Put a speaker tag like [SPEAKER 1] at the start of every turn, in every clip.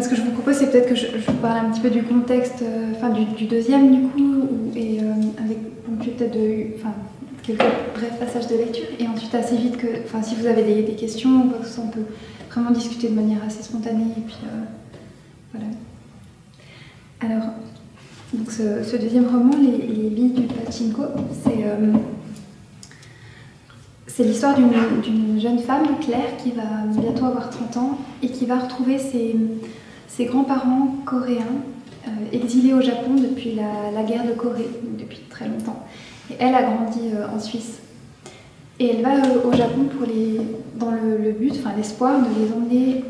[SPEAKER 1] ce que je vous propose, c'est peut-être que je, vous parle un petit peu du contexte, enfin du, deuxième du coup, et avec peut-être de, enfin, quelques brefs passages de lecture, et ensuite assez vite que, enfin, si vous avez des, questions on peut vraiment discuter de manière assez spontanée, et puis voilà. Alors, donc ce, deuxième roman, Les, les billes du pachinko, c'est c'est l'histoire d'une jeune femme, Claire, qui va bientôt avoir 30 ans et qui va retrouver ses, ses grands-parents coréens euh, exilés au Japon depuis la, guerre de Corée, depuis très longtemps. Elle a grandi euh, en Suisse. Et elle va euh, au Japon pour les, dans le, but, enfin l'espoir de les emmener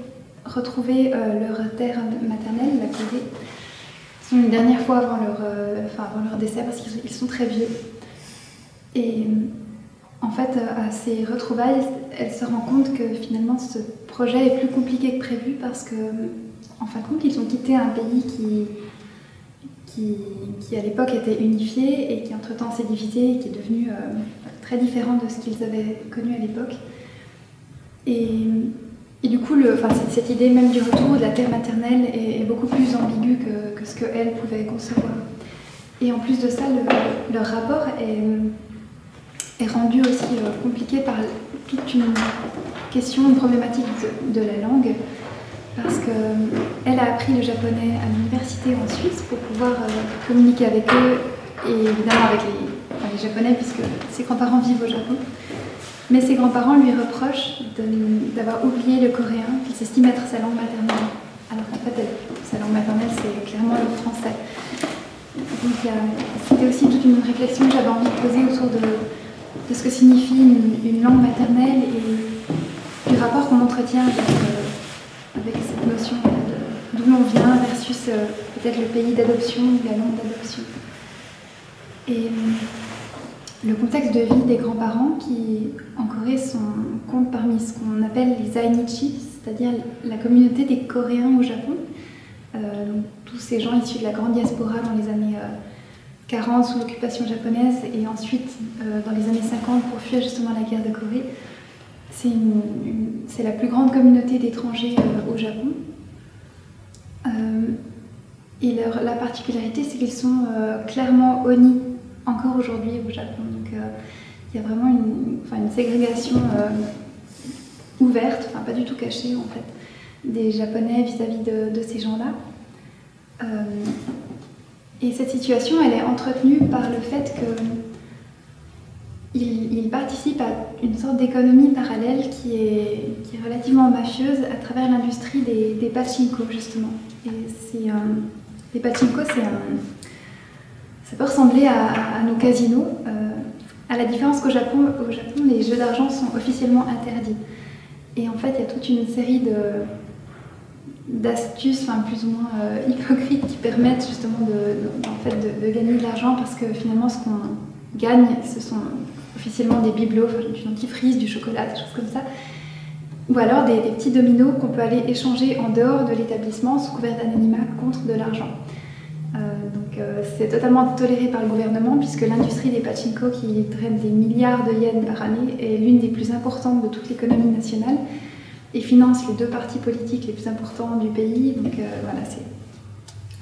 [SPEAKER 1] retrouver leur terre maternelle, la Corée, une dernière fois avant leur, avant leur décès parce qu'ils sont très vieux. Et en fait, à ces retrouvailles, elle se rend compte que finalement ce projet est plus compliqué que prévu parce que, en fin de compte, ils ont quitté un pays qui, à l'époque était unifié et qui entre-temps s'est divisé et qui est devenu euh, très différent de ce qu'ils avaient connu à l'époque. Et, du coup, cette, idée même du retour de la terre maternelle est, beaucoup plus ambiguë que, ce qu'elle pouvait concevoir. Et en plus de ça, leur rapport est est rendu aussi euh, compliqué par toute une question, une problématique de, la langue, parce qu'elle euh, a appris le japonais à l'université en Suisse pour pouvoir euh, communiquer avec eux et évidemment avec les, Japonais, puisque ses grands-parents vivent au Japon. Mais ses grands-parents lui reprochent d'avoir oublié le coréen, qu'il s'estime être sa langue maternelle. Alors qu'en fait, sa langue maternelle, c'est clairement le français. Donc c'était aussi toute une réflexion que j'avais envie de poser autour de, de ce que signifie une, langue maternelle et du rapport qu'on entretient avec, euh, cette notion d'où l'on vient versus euh, peut-être le pays d'adoption ou la langue d'adoption. Et euh, le contexte de vie des grands-parents qui, en Corée, sont, comptent parmi ce qu'on appelle les Ainichi, c'est-à-dire la communauté des Coréens au Japon. tous ces gens issus de la grande diaspora dans les années 40 sous l'occupation japonaise et ensuite euh, dans les années 50 pour fuir justement la guerre de Corée. C'est la plus grande communauté d'étrangers euh, au Japon. Euh, et leur, la particularité, c'est qu'ils sont clairement oni encore aujourd'hui au Japon. Donc il y a vraiment une, enfin, une ségrégation ouverte, enfin pas du tout cachée en fait, des Japonais vis-à-vis de, ces gens-là. Et cette situation, elle est entretenue par le fait qu'il participe à une sorte d'économie parallèle qui est, relativement mafieuse à travers l'industrie des, des, justement. Et c'est les pachinko, c'est un, ça peut ressembler à, nos casinos, euh, à la différence qu'au Japon, au Japon, les jeux d'argent sont officiellement interdits. Et en fait, il y a toute une série d'astuces enfin, plus ou moins euh, hypocrites qui permettent justement de, gagner de l'argent parce que finalement ce qu'on gagne ce sont officiellement des bibelots, du dentifrice, du chocolat, des choses comme ça ou alors des, petits dominos qu'on peut aller échanger en dehors de l'établissement sous couvert d'anonymat contre de l'argent. Euh, donc euh, c'est totalement toléré par le gouvernement puisque l'industrie des pachinko qui traîne des milliards de yens par année est l'une des plus importantes de toute l'économie nationale et finance les deux partis politiques les plus importants du pays. Donc euh, voilà, c'est.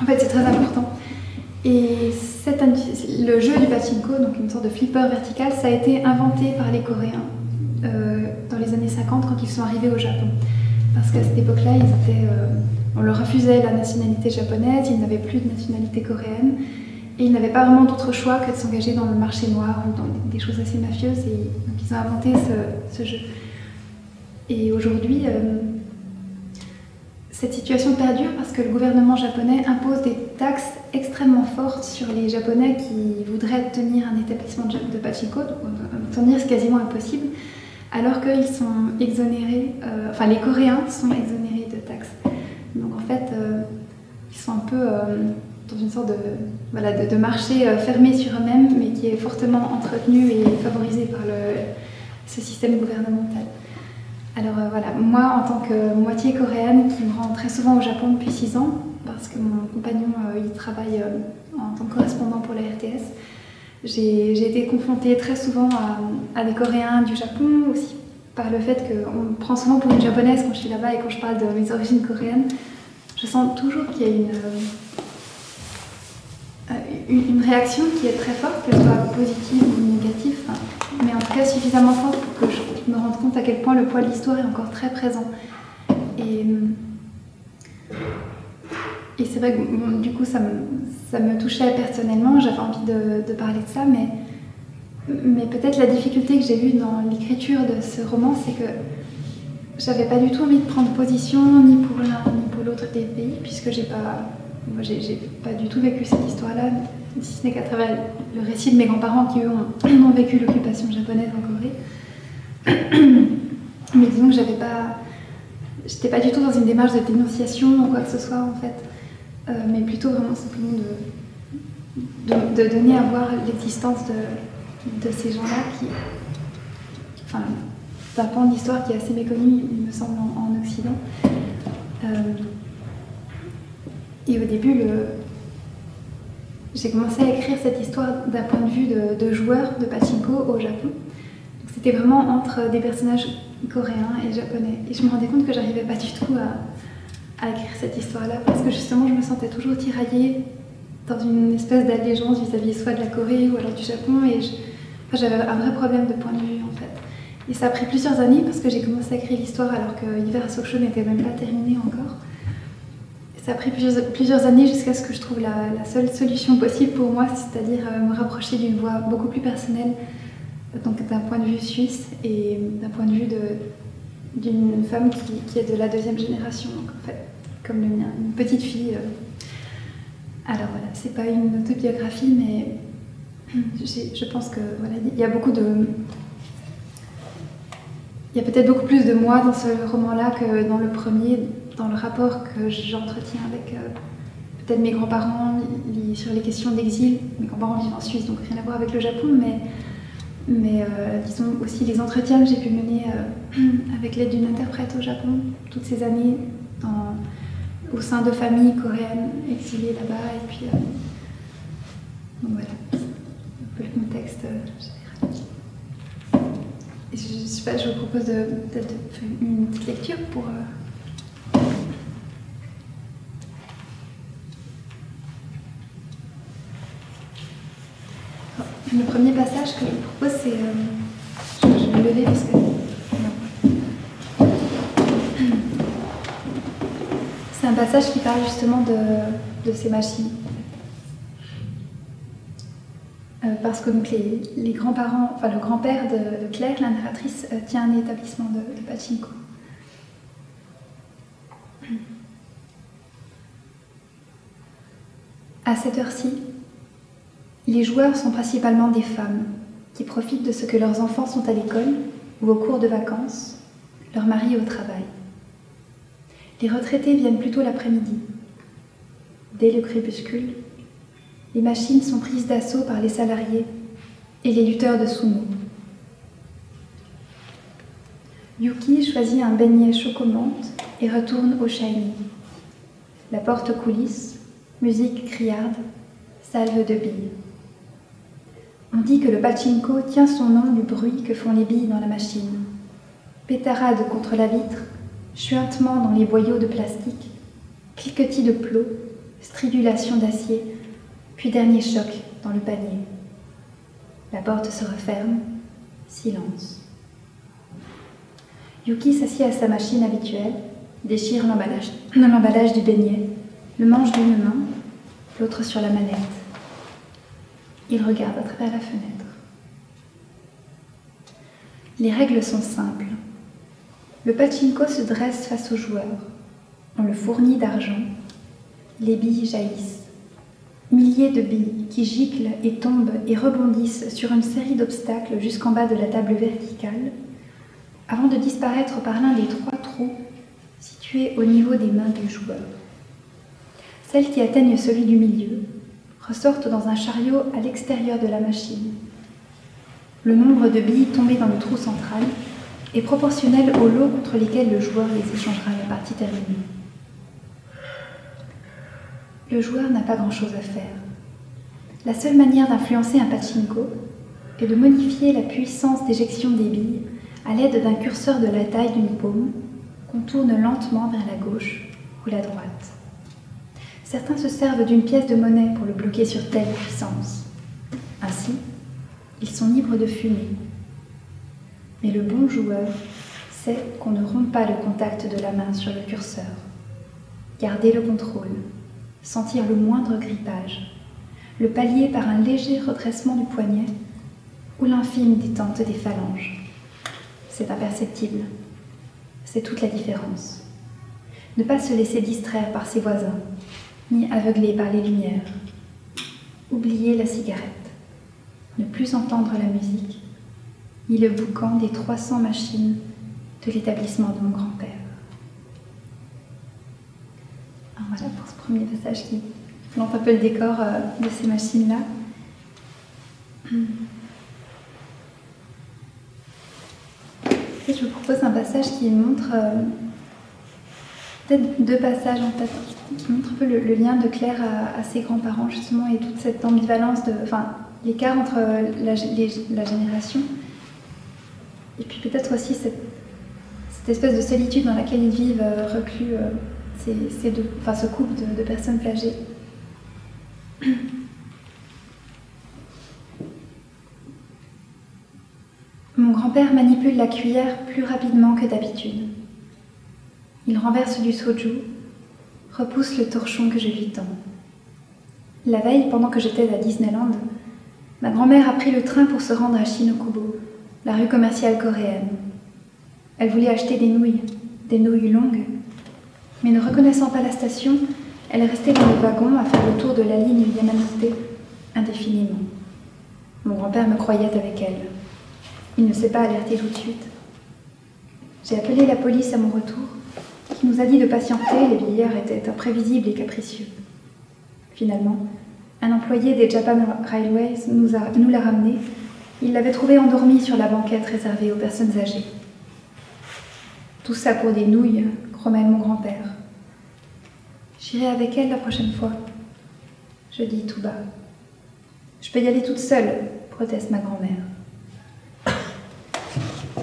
[SPEAKER 1] En fait, c'est très important. Et le jeu du pachinko, donc une sorte de flipper vertical, ça a été inventé par les Coréens euh, dans les années 50 quand ils sont arrivés au Japon. Parce qu'à cette époque-là, euh, on leur refusait la nationalité japonaise, ils n'avaient plus de nationalité coréenne, et ils n'avaient pas vraiment d'autre choix que de s'engager dans le marché noir ou dans des choses assez mafieuses, et donc ils ont inventé ce jeu. Et aujourd'hui, euh, cette situation perdure parce que le gouvernement japonais impose des taxes extrêmement fortes sur les Japonais qui voudraient tenir un établissement de pachinko, euh, tenir c'est quasiment impossible, alors qu'ils sont exonérés, euh, enfin les Coréens sont exonérés de taxes. Donc en fait, ils sont un peu dans une sorte de, marché fermé sur eux-mêmes, mais qui est fortement entretenu et favorisé par ce système gouvernemental. Alors euh, voilà, moi en tant que moitié coréenne qui me rend très souvent au Japon depuis 6 ans, parce que mon compagnon euh, il travaille euh, en tant que correspondant pour la RTS, j'ai été confrontée très souvent à, des Coréens du Japon, aussi par le fait qu'on me prend souvent pour une japonaise quand je suis là-bas et quand je parle de mes origines coréennes. Je sens toujours qu'il y a une, une, réaction qui est très forte, qu'elle soit positive ou négative, mais en tout cas suffisamment forte pour que je me rende compte à quel point le poids de l'histoire est encore très présent. Et, et c'est vrai que du coup ça me, ça me touchait personnellement, j'avais envie de, de, parler de ça, mais, mais peut-être la difficulté que j'ai eue dans l'écriture de ce roman, c'est que j'avais pas du tout envie de prendre position ni pour l'un ni pour l'autre des pays, puisque j'ai pas, moi j'ai pas du tout vécu cette histoire-là, si ce n'est qu'à travers le récit de mes grands-parents qui eux ont, vécu l'occupation japonaise en Corée. Mais disons que j'avais pas, j'étais pas du tout dans une démarche de dénonciation ou quoi que ce soit en fait, euh, mais plutôt vraiment simplement de, de, donner à voir l'existence de, de, ces gens-là qui, enfin, d'un pan d'histoire qui est assez méconnu, il me semble, en, Occident. Euh, et au début, j'ai commencé à écrire cette histoire d'un point de vue de, joueur de pachinko au Japon. C'était vraiment entre des personnages coréens et japonais. Et je me rendais compte que j'arrivais pas du tout à, écrire cette histoire-là parce que justement, je me sentais toujours tiraillée dans une espèce d'allégeance vis-à-vis soit de la Corée ou alors du Japon. Et j'avais un vrai problème de point de vue en fait. Et ça a pris plusieurs années parce que j'ai commencé à écrire l'histoire alors que Hiver à Sochaux n'était même pas terminé encore. Ça a pris plusieurs, années jusqu'à ce que je trouve la, seule solution possible pour moi, c'est-à-dire euh, me rapprocher d'une voix beaucoup plus personnelle, donc d'un point de vue suisse et d'un point de vue d'une femme qui, est de la deuxième génération, en fait, comme le mien, une petite fille. Euh. Alors voilà, c'est pas une autobiographie, mais je pense que voilà, il y a beaucoup de il y a peut-être beaucoup plus de moi dans ce roman-là que dans le premier, dans le rapport que j'entretiens avec euh, peut-être mes grands-parents sur les questions d'exil. Mes grands-parents vivent en Suisse, donc rien à voir avec le Japon, mais, euh, disons aussi les entretiens que j'ai pu mener euh, avec l'aide d'une interprète au Japon toutes ces années au sein de familles coréennes exilées là-bas. Et puis, donc voilà, un peu le contexte je, sais pas, je vous propose faire une petite lecture pour. Le premier passage que je vous propose, c'est. Euh, je, vais le lever parce que. C'est un passage qui parle justement de, ces machines. Euh, parce que les, grands-parents, enfin le grand-père de, Claire, la narratrice, euh, tient un établissement de, de pachinko. À cette heure-ci, les joueurs sont principalement des femmes qui profitent de ce que leurs enfants sont à l'école ou au cours de vacances, leurs maris au travail. Les retraités viennent plutôt l'après-midi. Dès le crépuscule, les machines sont prises d'assaut par les salariés et les lutteurs de sumo. Yuki choisit un beignet chocomante et retourne au shiny. La porte coulisse, musique criarde, salve de billes. On dit que le pachinko tient son nom du bruit que font les billes dans la machine. Pétarade contre la vitre, chuintement dans les boyaux de plastique, cliquetis de plot, stridulation d'acier, puis dernier choc dans le panier. La porte se referme. Silence. Yuki s'assied à sa machine habituelle, déchire l'emballage du beignet, le mange d'une main, l'autre sur la manette. Il regarde à travers la fenêtre. Les règles sont simples. Le pachinko se dresse face au joueur. On le fournit d'argent. Les billes jaillissent. Milliers de billes qui giclent et tombent et rebondissent sur une série d'obstacles jusqu'en bas de la table verticale, avant de disparaître par l'un des trois trous situés au niveau des mains du joueur. Celles qui atteignent celui du milieu ressortent dans un chariot à l'extérieur de la machine. Le nombre de billes tombées dans le trou central est proportionnel au lot contre lesquels le joueur les échangera à la partie terminée le joueur n'a pas grand-chose à faire. La seule manière d'influencer un pachinko est de modifier la puissance d'éjection des billes à l'aide d'un curseur de la taille d'une paume qu'on tourne lentement vers la gauche ou la droite. Certains se servent d'une pièce de monnaie pour le bloquer sur telle puissance. Ainsi, ils sont libres de fumer. Mais le bon joueur sait qu'on ne rompt pas le contact de la main sur le curseur. Garder le contrôle, sentir le moindre grippage, le pallier par un léger redressement du poignet ou l'infime détente des phalanges. C'est imperceptible. C'est toute la différence. Ne pas se laisser distraire par ses voisins, ni aveugler par les lumières. Oublier la cigarette. Ne plus entendre la musique, ni le boucan des 300 machines de l'établissement de mon grand-père. Voilà pour ce premier passage qui plante un peu le décor euh, de ces machines-là. je vous propose un passage qui montre, euh, peut-être deux passages en fait, qui montrent un peu le, lien de Claire à, ses grands-parents justement et toute cette ambivalence, enfin l'écart entre la, génération et puis peut-être aussi cette, espèce de solitude dans laquelle ils vivent euh, reclus, euh, enfin, ce couple de, personnes âgées. Mon grand-père manipule la cuillère plus rapidement que d'habitude. Il renverse du soju, repousse le torchon que je lui tends. La veille, pendant que j'étais à Disneyland, ma grand-mère a pris le train pour se rendre à Shinokubo, la rue commerciale coréenne. Elle voulait acheter des nouilles, des nouilles longues, mais ne reconnaissant pas la station, elle est restée dans le wagon à faire le tour de la ligne Yamanote indéfiniment. Mon grand-père me croyait avec elle. Il ne s'est pas alerté tout de suite. J'ai appelé la police à mon retour, nous a dit de patienter, les vieillards étaient imprévisibles et capricieux. Finalement, un employé des Japan Railways nous l'a ramené. Il l'avait trouvé endormi sur la banquette réservée aux personnes âgées. Tout ça pour des nouilles, grommelle mon grand-père. J'irai avec elle la prochaine fois. Je dis tout bas. Je peux y aller toute seule, proteste ma grand-mère.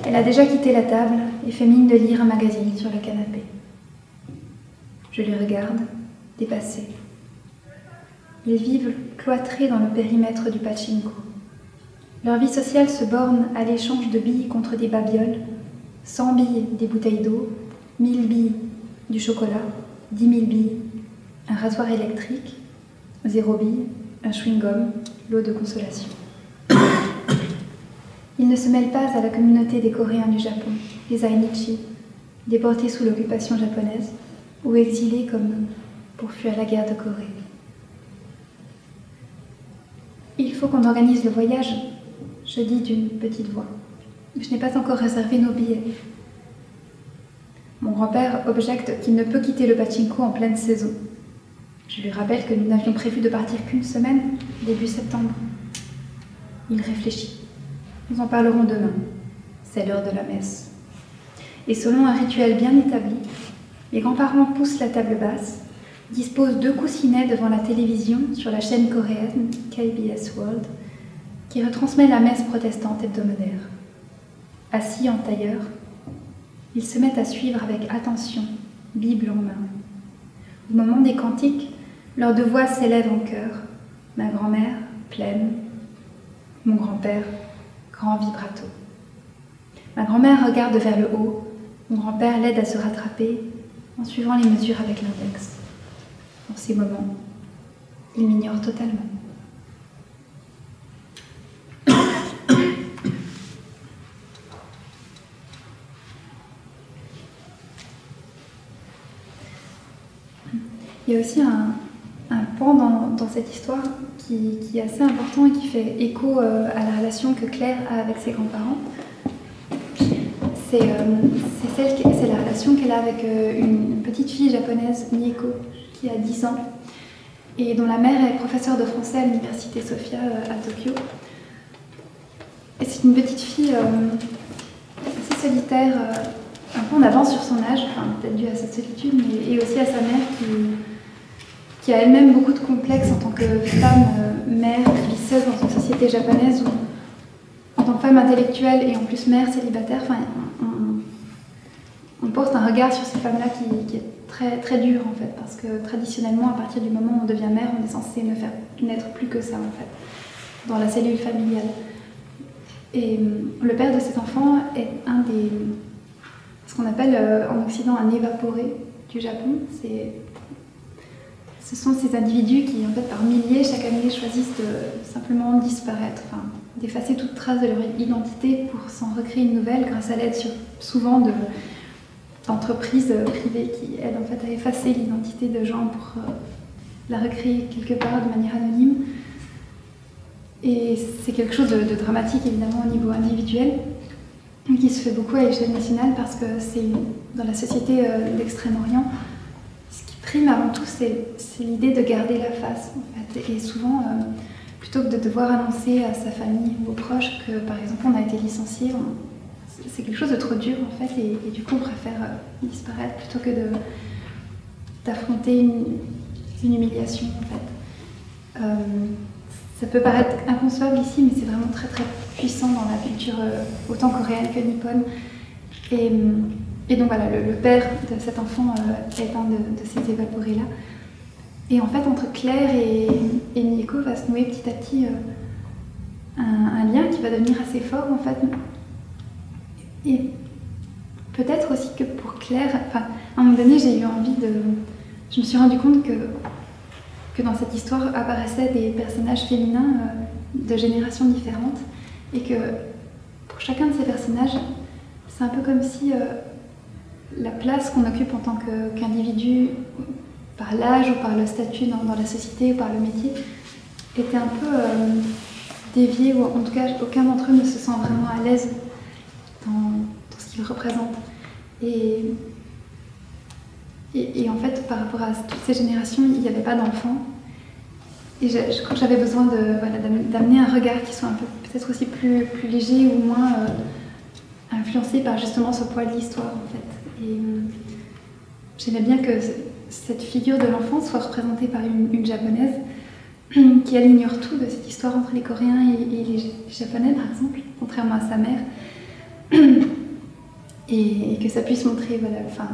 [SPEAKER 1] Elle a déjà quitté la table et fait mine de lire un magazine sur le canapé. Je les regarde, dépassés. Ils vivent cloîtrés dans le périmètre du pachinko. Leur vie sociale se borne à l'échange de billes contre des babioles, 100 billes des bouteilles d'eau, 1000 billes du chocolat, 10 000 billes, un rasoir électrique, zéro bille, un chewing-gum, l'eau de consolation. Ils ne se mêlent pas à la communauté des Coréens du Japon, les Ainichi, déportés sous l'occupation japonaise ou exilés comme pour fuir la guerre de Corée. Il faut qu'on organise le voyage, je dis d'une petite voix. Je n'ai pas encore réservé nos billets. Mon grand-père objecte qu'il ne peut quitter le pachinko en pleine saison. Je lui rappelle que nous n'avions prévu de partir qu'une semaine, début septembre. Il réfléchit. Nous en parlerons demain. C'est l'heure de la messe. Et selon un rituel bien établi, les grands-parents poussent la table basse, disposent deux coussinets devant la télévision sur la chaîne coréenne KBS World, qui retransmet la messe protestante hebdomadaire. Assis en tailleur, ils se mettent à suivre avec attention, Bible en main. Au moment des cantiques, leurs deux voix s'élèvent en chœur. Ma grand-mère, pleine, mon grand-père, grand vibrato. Ma grand-mère regarde vers le haut, mon grand-père l'aide à se rattraper en suivant les mesures avec l'index. En ces moments, il m'ignore totalement. Il y a aussi un, un pan dans, cette histoire qui, est assez important et qui fait écho euh, à la relation que Claire a avec ses grands-parents. C'est euh, la relation qu'elle a avec euh, une petite fille japonaise, Mieko, qui a 10 ans, et dont la mère est professeure de français à l'université Sophia à Tokyo. Et c'est une petite fille assez solitaire, un peu en avance sur son âge, enfin, peut-être dû à sa solitude, mais et aussi à sa mère qui qui a elle-même beaucoup de complexes en tant que femme, euh, mère, glisseuse dans une société japonaise où, en tant que femme intellectuelle et en plus mère célibataire, on porte un regard sur ces femmes-là qui, est très, très dur en fait, parce que traditionnellement, à partir du moment où on devient mère, on est censé ne faire naître plus que ça en fait, dans la cellule familiale. Et hum, le père de cet enfant est un des, ce qu'on appelle euh, en Occident un évaporé du Japon. Ce sont ces individus qui, en fait, par milliers, chaque année, choisissent de simplement disparaître, d'effacer toute trace de leur identité pour s'en recréer une nouvelle grâce à l'aide souvent de, d'entreprises privées qui aident en fait à effacer l'identité de gens pour euh, la recréer quelque part de manière anonyme. Et c'est quelque chose de, dramatique évidemment au niveau individuel, qui se fait beaucoup à l'échelle nationale parce que c'est dans la société euh, d'Extrême-Orient, ce qui prime avant tout, c'est l'idée de garder la face. Et souvent, euh, plutôt que de devoir annoncer à sa famille ou aux proches que par exemple on a été licencié, c'est quelque chose de trop dur en fait, et, du coup on préfère euh, disparaître plutôt que d'affronter une, humiliation en fait. Ça peut paraître inconcevable ici, mais c'est vraiment très très puissant dans la culture euh, autant coréenne que nippone. Et, et donc voilà, le, père de cet enfant euh, est un de, ces évaporés-là. Et en fait, entre Claire et, et Nico va se nouer petit à petit euh, un, lien qui va devenir assez fort en fait. Et peut-être aussi que pour Claire, à un moment donné, j'ai eu envie de. Je me suis rendu compte que que dans cette histoire apparaissaient des personnages féminins euh, de générations différentes et que pour chacun de ces personnages, c'est un peu comme si euh, la place qu'on occupe en tant qu'individu, par l'âge ou par le statut dans, la société ou par le métier, était un peu euh, déviée ou en tout cas aucun d'entre eux ne se sent vraiment à l'aise dans, ce qu'ils représentent. Et et, en fait, par rapport à toutes ces générations, il n'y avait pas d'enfants. Et je, crois que j'avais besoin d'amener un regard qui soit un peu peut-être aussi plus, plus léger ou moins euh, influencé par justement ce poids de l'histoire en fait. Et euh, j'aimais bien que cette figure de l'enfant soit représentée par une, japonaise qui elle ignore tout de cette histoire entre les Coréens et, les, Japonais par exemple, contrairement à sa mère. Et, que ça puisse montrer voilà, enfin,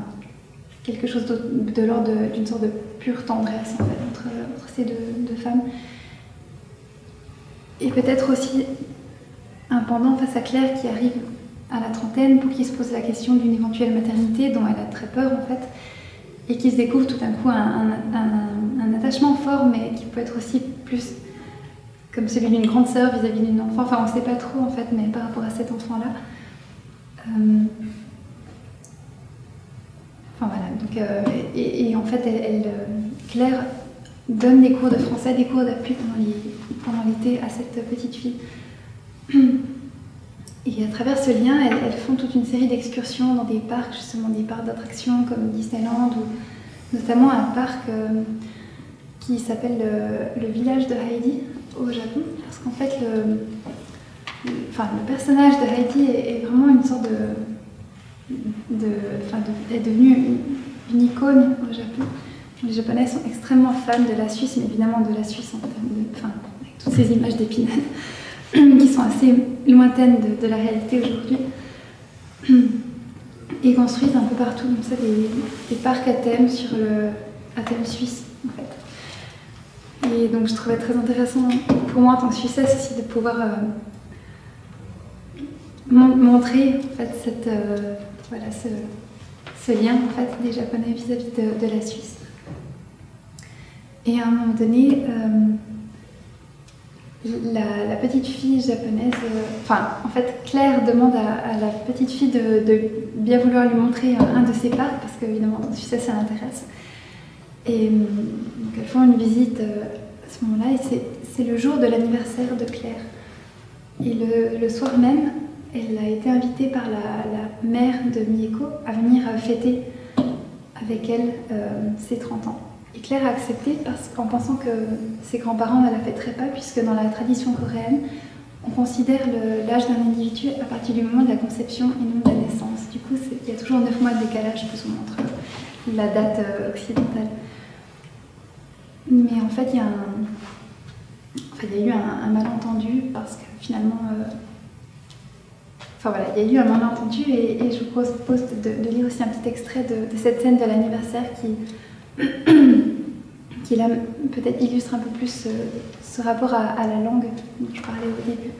[SPEAKER 1] quelque chose de, l'ordre d'une sorte de pure tendresse entre, ces deux, femmes. Et peut-être aussi un pendant face à Claire qui arrive à la trentaine pour qui se pose la question d'une éventuelle maternité dont elle a très peur en fait et qui se découvre tout d'un coup un, attachement fort mais qui peut être aussi plus comme celui d'une grande sœur vis-à-vis d'une enfant. Enfin on ne sait pas trop en fait mais par rapport à cet enfant-là. Euh, Enfin voilà, donc, euh, et, en fait, elle, euh, Claire donne des cours de français, des cours d'appui pendant l'été à cette petite fille. Et à travers ce lien, elles, font toute une série d'excursions dans des parcs, justement des parcs d'attractions comme Disneyland ou notamment un parc euh, qui s'appelle le, village de Heidi au Japon. Parce qu'en fait, le, enfin, le personnage de Heidi est vraiment une sorte de de, est devenue une, icône au Japon. Les Japonais sont extrêmement fans de la Suisse, mais évidemment de la Suisse en termes de, enfin, avec toutes ces images d'épinal qui sont assez lointaines de, la réalité aujourd'hui. Et construisent un peu partout donc ça, des, parcs à thème sur le thème suisse. Et donc je trouvais très intéressant pour moi en tant que Suissesse aussi de pouvoir euh, montrer en fait cette euh, voilà ce, lien en fait des Japonais vis-à-vis de, la Suisse. Et à un moment donné, euh, la, petite fille japonaise, euh, enfin en fait Claire demande à, la petite fille de, bien vouloir lui montrer un, de ses parcs parce qu'évidemment en Suisse ça l'intéresse. Et donc elles font une visite à ce moment-là et c'est le jour de l'anniversaire de Claire. Et le soir même, elle a été invitée par la, mère de Mieko à venir fêter avec elle euh, ses 30 ans. Et Claire a accepté parce qu'en pensant que ses grands-parents ne la fêteraient pas, puisque dans la tradition coréenne, on considère l'âge d'un individu à partir du moment de la conception et non de la naissance. Du coup, il y a toujours 9 mois de décalage plus ou moins entre la date euh, occidentale. Mais en fait, il y a, eu un, malentendu parce que finalement, euh, Enfin voilà, il y a eu un malentendu et je vous propose de, lire aussi un petit extrait de, cette scène de l'anniversaire qui, qui là peut-être illustre un peu plus ce, rapport à, à, la langue dont je parlais au début.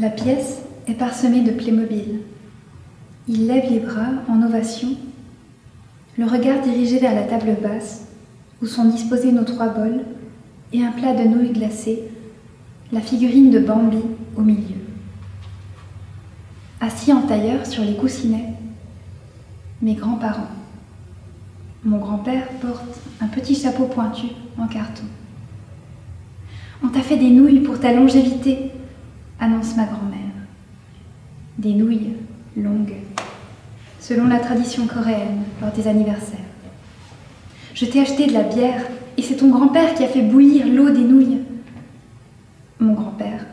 [SPEAKER 1] La pièce est parsemée de Playmobil. Il lève les bras en ovation, le regard dirigé vers la table basse où sont disposés nos trois bols et un plat de nouilles glacées, la figurine de Bambi au milieu. Assis en tailleur sur les coussinets, mes grands-parents. Mon grand-père porte un petit chapeau pointu en carton. On t'a fait des nouilles pour ta longévité, annonce ma grand-mère. Des nouilles longues, selon la tradition coréenne lors des anniversaires. Je t'ai acheté de la bière et c'est ton grand-père qui a fait bouillir l'eau des nouilles. Mon grand-père,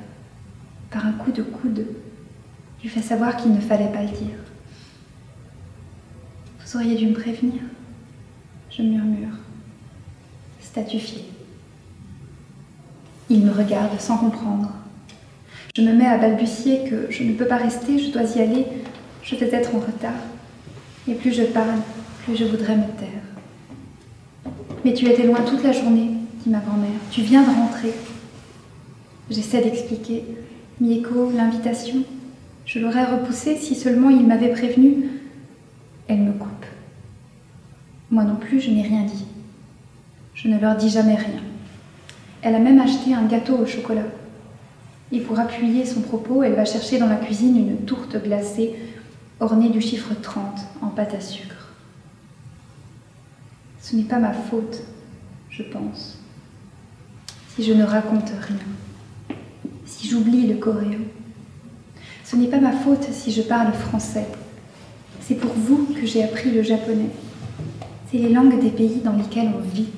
[SPEAKER 1] par un coup de coude, lui fait savoir qu'il ne fallait pas le dire. Vous auriez dû me prévenir. Je murmure, statufié. Il me regarde sans comprendre. Je me mets à balbutier que je ne peux pas rester, je dois y aller, je vais être en retard. Et plus je parle, plus je voudrais me taire. Mais tu étais loin toute la journée, dit ma grand-mère. Tu viens de rentrer. J'essaie d'expliquer. Mieko, l'invitation, je l'aurais repoussée si seulement il m'avait prévenu. Elle me coupe. Moi non plus, je n'ai rien dit. Je ne leur dis jamais rien. Elle a même acheté un gâteau au chocolat. Et pour appuyer son propos, elle va chercher dans la cuisine une tourte glacée ornée du chiffre 30 en pâte à sucre. Ce n'est pas ma faute, je pense, si je ne raconte rien, si j'oublie le coréen. Ce n'est pas ma faute si je parle français. C'est pour vous que j'ai appris le japonais. C'est les langues des pays dans lesquels on vit.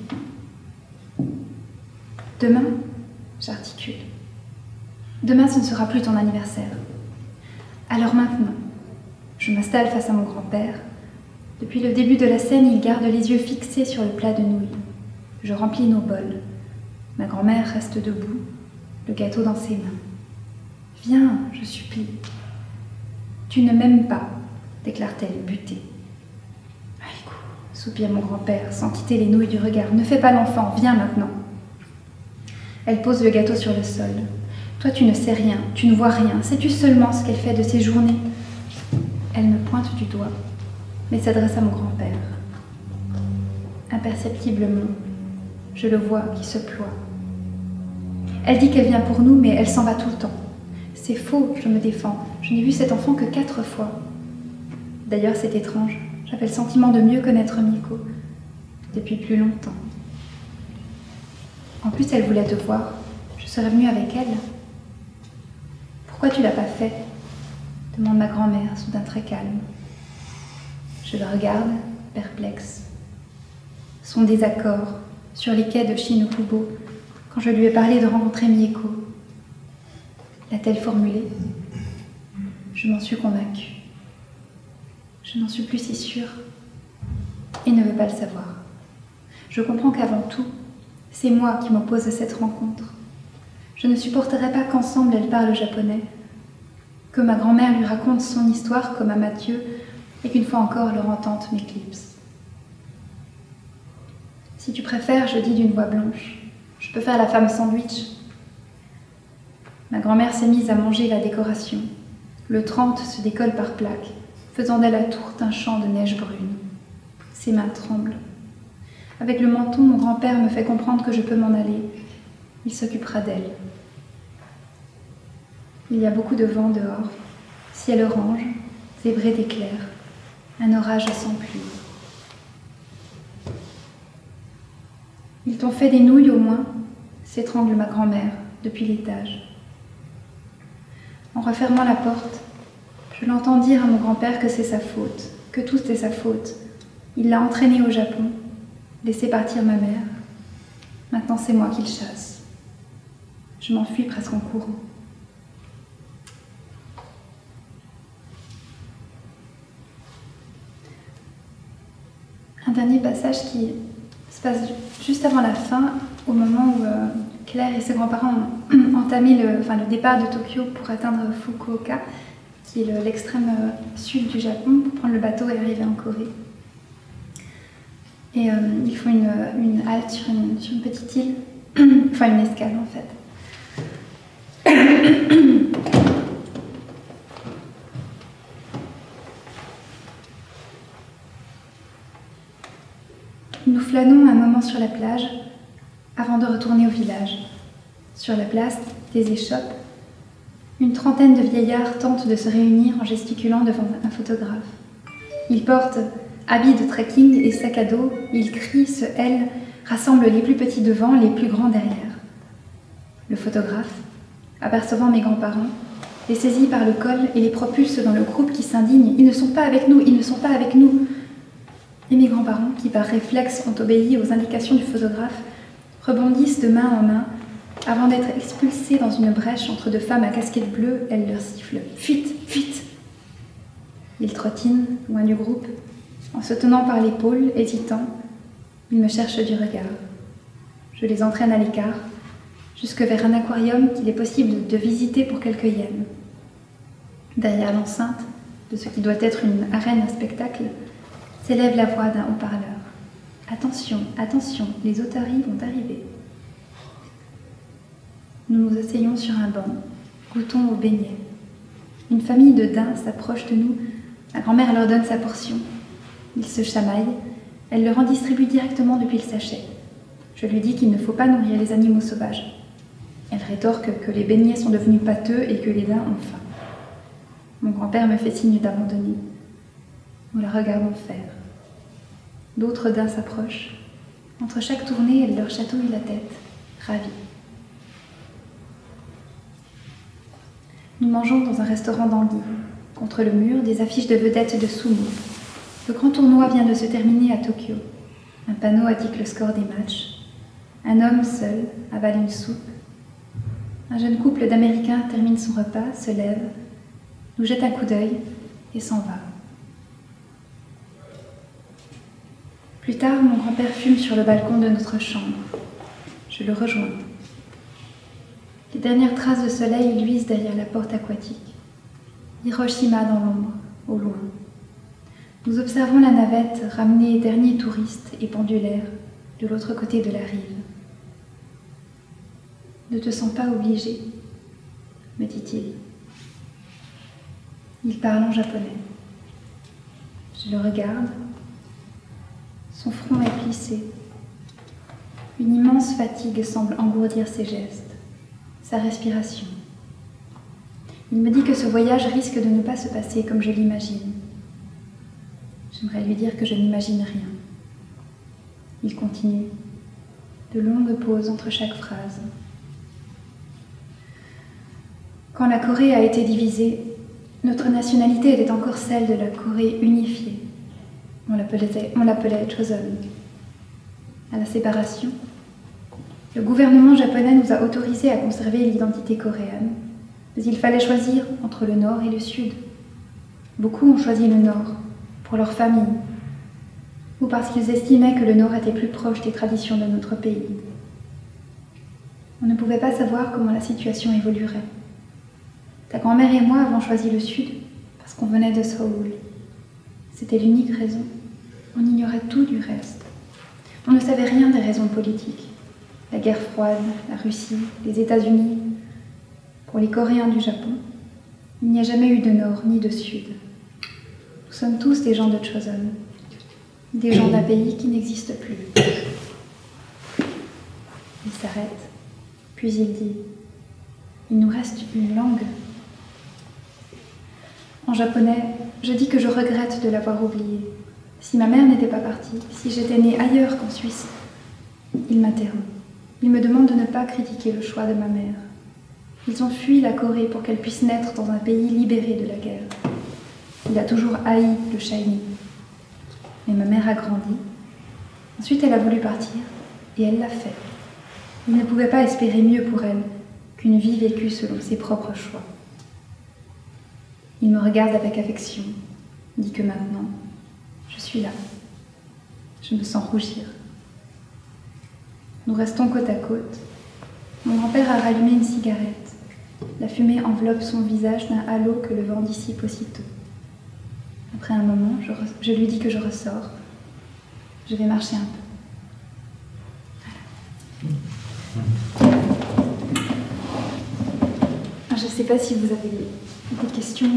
[SPEAKER 1] Demain, j'articule. Demain, ce ne sera plus ton anniversaire. Alors maintenant, je m'installe face à mon grand-père. Depuis le début de la scène, il garde les yeux fixés sur le plat de nouilles. Je remplis nos bols. Ma grand-mère reste debout, le gâteau dans ses mains. Viens, je supplie. Tu ne m'aimes pas, déclare-t-elle butée. Aïe, soupire mon grand-père sans quitter les nouilles du regard. Ne fais pas l'enfant, viens maintenant. Elle pose le gâteau sur le sol. Toi, tu ne sais rien, tu ne vois rien. Sais-tu seulement ce qu'elle fait de ses journées? Elle me pointe du doigt, mais s'adresse à mon grand-père. Imperceptiblement, je le vois qui se ploie. Elle dit qu'elle vient pour nous, mais elle s'en va tout le temps. C'est faux, je me défends. Je n'ai vu cet enfant que quatre fois. D'ailleurs, c'est étrange. J'avais le sentiment de mieux connaître Miko depuis plus longtemps. En plus, elle voulait te voir. Je serais venue avec elle. Pourquoi tu l'as pas fait? Demande ma grand-mère, soudain très calme. Je le regarde, perplexe. Son désaccord sur les quais de Shinokubo, quand je lui ai parlé de rencontrer Mieko. L'a-t-elle formulé? Je m'en suis convaincue. Je n'en suis plus si sûre. Il ne veut pas le savoir. Je comprends qu'avant tout, c'est moi qui m'oppose à cette rencontre. Je ne supporterai pas qu'ensemble elles parlent japonais, que ma grand-mère lui raconte son histoire comme à Mathieu, et qu'une fois encore leur entente m'éclipse. Si tu préfères, je dis d'une voix blanche, je peux faire la femme sandwich. Ma grand-mère s'est mise à manger la décoration. Le 30 se décolle par plaques, faisant d'elle la tourte un champ de neige brune. Ses mains tremblent. Avec le menton, mon grand-père me fait comprendre que je peux m'en aller. Il s'occupera d'elle. Il y a beaucoup de vent dehors, ciel orange, zébré d'éclairs, un orage sans pluie. Ils t'ont fait des nouilles au moins, s'étrangle ma grand-mère depuis l'étage. En refermant la porte, je l'entends dire à mon grand-père que c'est sa faute, que tout est sa faute. Il l'a entraîné au Japon, laissé partir ma mère. Maintenant c'est moi qui le chasse. Je m'enfuis presque en courant. Un dernier passage qui se passe juste avant la fin, au moment où euh, Claire et ses grands-parents ont entamé le, départ de Tokyo pour atteindre Fukuoka, qui est l'extrême euh, sud du Japon, pour prendre le bateau et arriver en Corée. Et euh, ils font une, halte sur une, petite île, enfin une escale en fait. Flânons un moment sur la plage avant de retourner au village. Sur la place, des échoppes, une trentaine de vieillards tentent de se réunir en gesticulant devant un photographe. Ils portent habits de trekking et sac à dos, ils crient, se hèlent, rassemblent les plus petits devant, les plus grands derrière. Le photographe, apercevant mes grands-parents, les saisit par le col et les propulse dans le groupe qui s'indigne. Ils ne sont pas avec nous, ils ne sont pas avec nous. Et mes grands-parents, qui par réflexe ont obéi aux indications du photographe, rebondissent de main en main. Avant d'être expulsés dans une brèche entre deux femmes à casquette bleue, elles leur sifflent Fuite, fuite Ils trottinent, loin du groupe, en se tenant par l'épaule, hésitant. Ils me cherchent du regard. Je les entraîne à l'écart, jusque vers un aquarium qu'il est possible de visiter pour quelques yens. Derrière l'enceinte de ce qui doit être une arène à spectacle, s'élève la voix d'un haut-parleur. Attention, attention, les otaries vont arriver. Nous nous asseyons sur un banc, goûtons au beignet. Une famille de daims s'approche de nous. La grand-mère leur donne sa portion. Ils se chamaillent. Elle leur en distribue directement depuis le sachet. Je lui dis qu'il ne faut pas nourrir les animaux sauvages. Elle rétorque que les beignets sont devenus pâteux et que les daims ont faim. Mon grand-père me fait signe d'abandonner. Nous la regardons faire. D'autres daims s'approchent. Entre chaque tournée, elle leur chatouille la tête, ravie. Nous mangeons dans un restaurant d'anguilles. Contre le mur, des affiches de vedettes de sumo. Le grand tournoi vient de se terminer à Tokyo. Un panneau indique le score des matchs. Un homme seul avale une soupe. Un jeune couple d'Américains termine son repas, se lève, nous jette un coup d'œil et s'en va. Plus tard, mon grand-père fume sur le balcon de notre chambre. Je le rejoins. Les dernières traces de soleil luisent derrière la porte aquatique. Hiroshima dans l'ombre, au loin. Nous observons la navette ramener derniers touristes et pendulaires de l'autre côté de la rive. Ne te sens pas obligé, me dit-il. Il parle en japonais. Je le regarde son front est plissé. Une immense fatigue semble engourdir ses gestes, sa respiration. Il me dit que ce voyage risque de ne pas se passer comme je l'imagine. J'aimerais lui dire que je n'imagine rien. Il continue, de longues pauses entre chaque phrase. Quand la Corée a été divisée, notre nationalité était encore celle de la Corée unifiée. On l'appelait Chosen. À la séparation, le gouvernement japonais nous a autorisés à conserver l'identité coréenne, mais il fallait choisir entre le nord et le sud. Beaucoup ont choisi le nord, pour leur famille, ou parce qu'ils estimaient que le nord était plus proche des traditions de notre pays. On ne pouvait pas savoir comment la situation évoluerait. Ta grand-mère et moi avons choisi le sud parce qu'on venait de Seoul. C'était l'unique raison. On ignorait tout du reste. On ne savait rien des raisons politiques. La guerre froide, la Russie, les États-Unis. Pour les Coréens du Japon, il n'y a jamais eu de nord ni de sud. Nous sommes tous des gens de Chosen, des gens d'un pays qui n'existe plus. Il s'arrête, puis il dit Il nous reste une langue. En japonais, je dis que je regrette de l'avoir oubliée. Si ma mère n'était pas partie, si j'étais née ailleurs qu'en Suisse, il m'interrompt. Il me demande de ne pas critiquer le choix de ma mère. Ils ont fui la Corée pour qu'elle puisse naître dans un pays libéré de la guerre. Il a toujours haï le Shiny. Mais ma mère a grandi. Ensuite, elle a voulu partir, et elle l'a fait. Il ne pouvait pas espérer mieux pour elle qu'une vie vécue selon ses propres choix. Il me regarde avec affection, dit que maintenant, je suis là. Je me sens rougir. Nous restons côte à côte. Mon grand-père a rallumé une cigarette. La fumée enveloppe son visage d'un halo que le vent dissipe aussitôt. Après un moment, je, lui dis que je ressors. Je vais marcher un peu. Ah, je ne sais pas si vous avez des questions.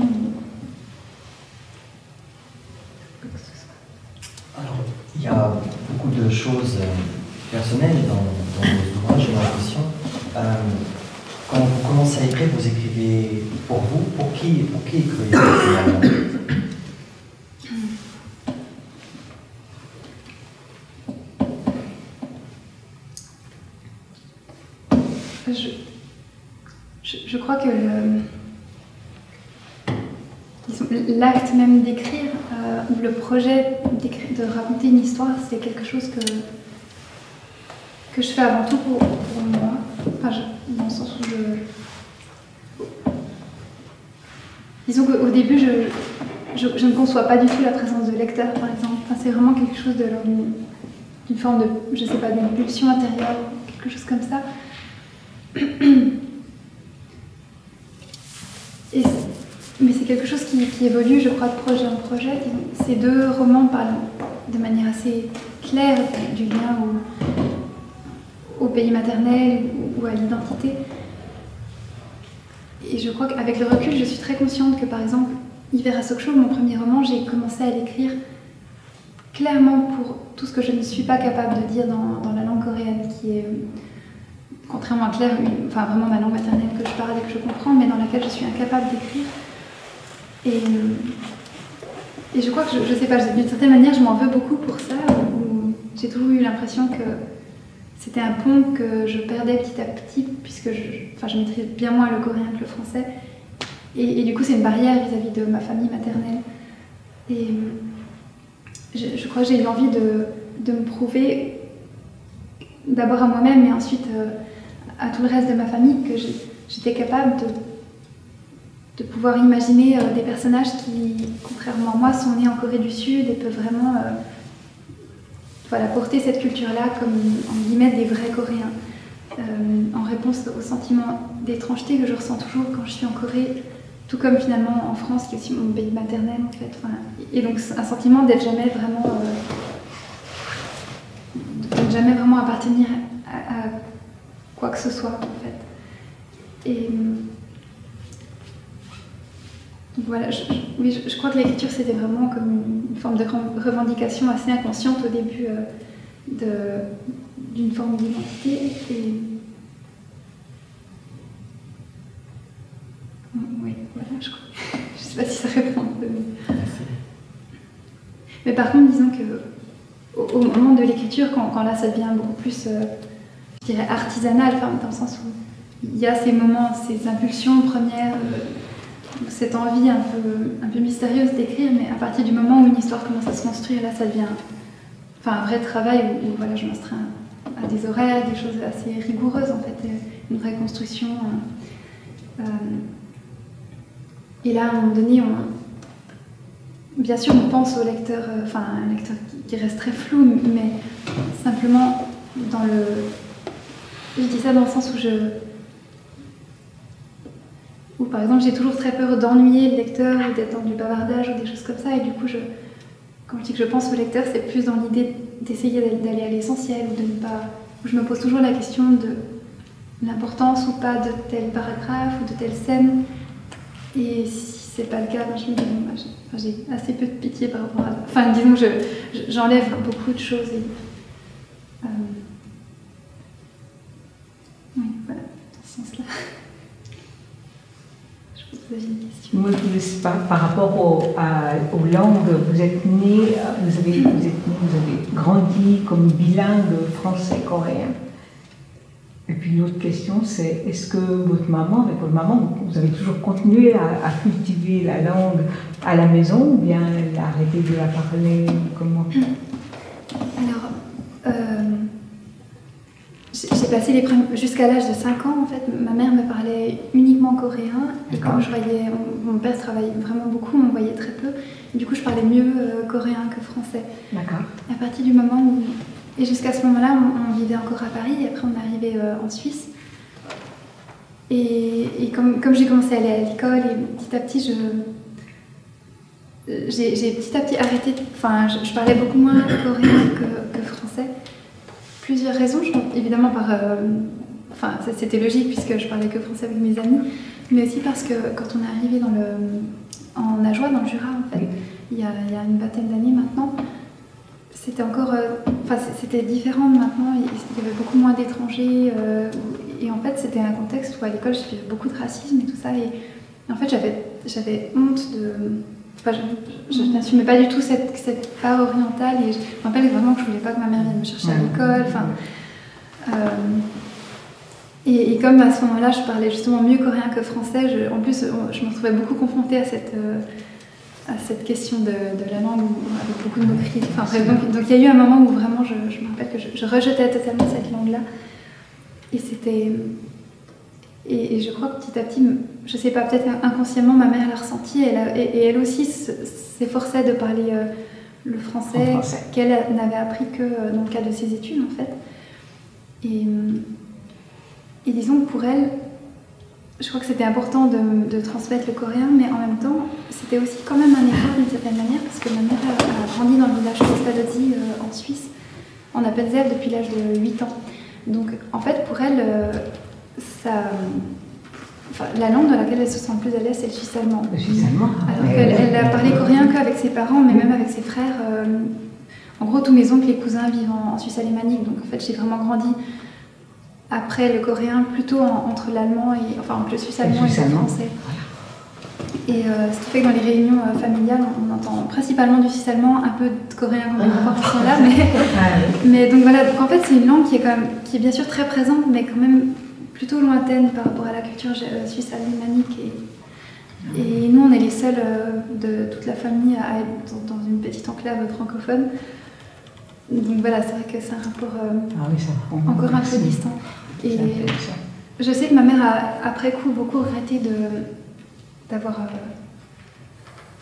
[SPEAKER 2] Alors, il y a beaucoup de choses euh, personnelles dans, dans vos ouvrages, j'ai l'impression. Euh, quand vous commencez à écrire, vous écrivez pour vous, pour qui, pour qui écrivez-vous finalement
[SPEAKER 1] je, crois que l'acte même d'écrire, le projet de raconter une histoire, c'est quelque chose que, que je fais avant tout pour, moi. dans le sens où je. Disons qu'au début, je, je, ne conçois pas du tout la présence de lecteur, par exemple. c'est vraiment quelque chose d'une forme de, je sais pas, d'une pulsion intérieure, quelque chose comme ça. Mais c'est quelque chose qui, évolue, je crois, de projet en projet. Ces deux romans parlent de manière assez claire du lien au, pays maternel ou, à l'identité. Et je crois qu'avec le recul, je suis très consciente que, par exemple, Hiver à Sokcho, mon premier roman, j'ai commencé à l'écrire clairement pour tout ce que je ne suis pas capable de dire dans, dans la langue coréenne, qui est contrairement à Claire, enfin vraiment ma langue maternelle que je parle et que je comprends, mais dans laquelle je suis incapable d'écrire. Et, et je crois que, je, ne sais pas, d'une certaine manière, je m'en veux beaucoup pour ça, j'ai toujours eu l'impression que c'était un pont que je perdais petit à petit, puisque je, enfin, je maîtrise bien moins le coréen que le français. Et, du coup, c'est une barrière vis-à-vis de ma famille maternelle. Et je, crois que j'ai eu envie de, de me prouver d'abord à moi-même, mais ensuite euh, à tout le reste de ma famille que j'étais capable de, de, pouvoir imaginer euh, des personnages qui, contrairement à moi, sont nés en Corée du Sud et peuvent vraiment euh, voilà, porter cette culture-là comme, en guillemets, des vrais Coréens. Euh, en réponse au sentiment d'étrangeté que je ressens toujours quand je suis en Corée, tout comme finalement en France, qui est aussi mon pays maternel en fait. et donc un sentiment d'être jamais vraiment, euh, jamais vraiment appartenir à quoi que ce soit en fait. Et voilà, je, oui, je, crois que l'écriture c'était vraiment comme une, forme de revendication assez inconsciente au début euh, d'une forme d'identité. Et... Oui, voilà, je crois. Je sais pas si ça répond peu. Mais par contre, disons que au, moment de l'écriture, quand, quand, là ça devient beaucoup plus euh, je dirais, artisanale, enfin, dans le sens où il y a ces moments, ces impulsions premières, euh, cette envie un peu, mystérieuse d'écrire, mais à partir du moment où une histoire commence à se construire, là, ça devient enfin, un vrai travail où, voilà, je m'astreins à des horaires, des choses assez rigoureuses, en fait, une vraie construction. Euh, et là, à un moment donné, on, bien sûr, on pense au lecteur, euh, enfin, un lecteur qui reste très flou, mais simplement dans le je dis ça dans le sens où je. Par exemple j'ai toujours très peur d'ennuyer le lecteur ou d'être dans du bavardage ou des choses comme ça. Et du coup, quand je dis que je pense au lecteur, c'est plus dans l'idée d'essayer d'aller à l'essentiel ou de ne pas. je me pose toujours la question de l'importance ou pas de tel paragraphe ou de telle scène. Et si c'est pas le cas, ben, je me dis, bah, j'ai assez peu de pitié par rapport à. Enfin, disons, j'enlève beaucoup de choses. Et, euh,
[SPEAKER 3] Moi, je sais pas, par rapport aux langues, vous êtes né, vous avez, vous, avez grandi comme bilingue français-coréen. Et puis l'autre question, c'est est-ce que votre maman, avec votre maman, vous avez toujours continué à, cultiver la langue à la maison ou bien elle a arrêté de la parler Comment
[SPEAKER 1] Alors, euh, jusqu'à l'âge de 5 ans en fait. Ma mère me parlait uniquement coréen et quand je voyais mon, père travaillait vraiment beaucoup, on voyait très peu. Du coup, je parlais mieux euh, coréen que français.
[SPEAKER 3] D'accord.
[SPEAKER 1] À partir du moment où. Et jusqu'à ce moment-là, on, vivait encore à Paris, et après, on est arrivé euh, en Suisse. Et, comme, comme j'ai commencé à aller à l'école, et petit à petit, je. J'ai petit à petit arrêté. Enfin, je, parlais beaucoup moins coréen que, que, français. Plusieurs raisons, évidemment par. Euh, enfin, c'était logique puisque je parlais que français avec mes amis, mais aussi parce que quand on est arrivé dans le, en Ajoie, dans le Jura, en fait, il y a, une vingtaine d'années maintenant, c'était encore, euh, enfin c'était différent maintenant. Il y avait beaucoup moins d'étrangers euh, et en fait c'était un contexte où à l'école je vivais beaucoup de racisme et tout ça et, en fait j'avais honte de, enfin je, n'assumais pas du tout cette, cette, part orientale et je me rappelle vraiment que je voulais pas que ma mère vienne me chercher à l'école. Enfin, euh, et, comme à ce moment-là, je parlais justement mieux coréen que français, en plus, je me retrouvais beaucoup confrontée à cette, à cette question de, la langue avec beaucoup de moquerie. Enfin, donc, il y a eu un moment où vraiment je, me rappelle que je, rejetais totalement cette langue-là. Et c'était. Et, je crois que petit à petit, je sais pas, peut-être inconsciemment, ma mère l'a ressenti et, et, elle aussi s'efforçait de parler euh, le français, qu'elle n'avait appris que euh, dans le cadre de ses études en fait. Et, et disons que pour elle, je crois que c'était important de, transmettre le coréen, mais en même temps, c'était aussi quand même un effort d'une certaine manière, parce que ma mère a, grandi dans le village de euh, en Suisse, en Appenzell depuis l'âge de 8 ans. Donc en fait, pour elle, euh, la langue dans laquelle elle se sent le plus à l'aise, c'est le suisse allemand.
[SPEAKER 3] Le suisse allemand
[SPEAKER 1] Alors qu'elle elle a parlé coréen qu'avec ses parents, mais même avec ses frères. Euh, en gros, tous mes oncles et cousins vivent en, en Suisse alémanique, donc en fait, j'ai vraiment grandi après le coréen, plutôt entre l'allemand et enfin entre le suisse allemand et le français. Et euh, ce qui fait que dans les réunions euh, familiales, on, entend principalement du suisse allemand, un peu de coréen là, mais, mais donc voilà. Donc en fait, c'est une langue qui est quand même, qui est bien sûr très présente, mais quand même plutôt lointaine par rapport à la culture euh, suisse alémanique. Et, et nous, on est les seuls de toute la famille à être dans une petite enclave francophone. Donc voilà, c'est vrai que c'est un rapport ah encore un peu distant. Et je sais que ma mère a, après coup, beaucoup regretté d'avoir.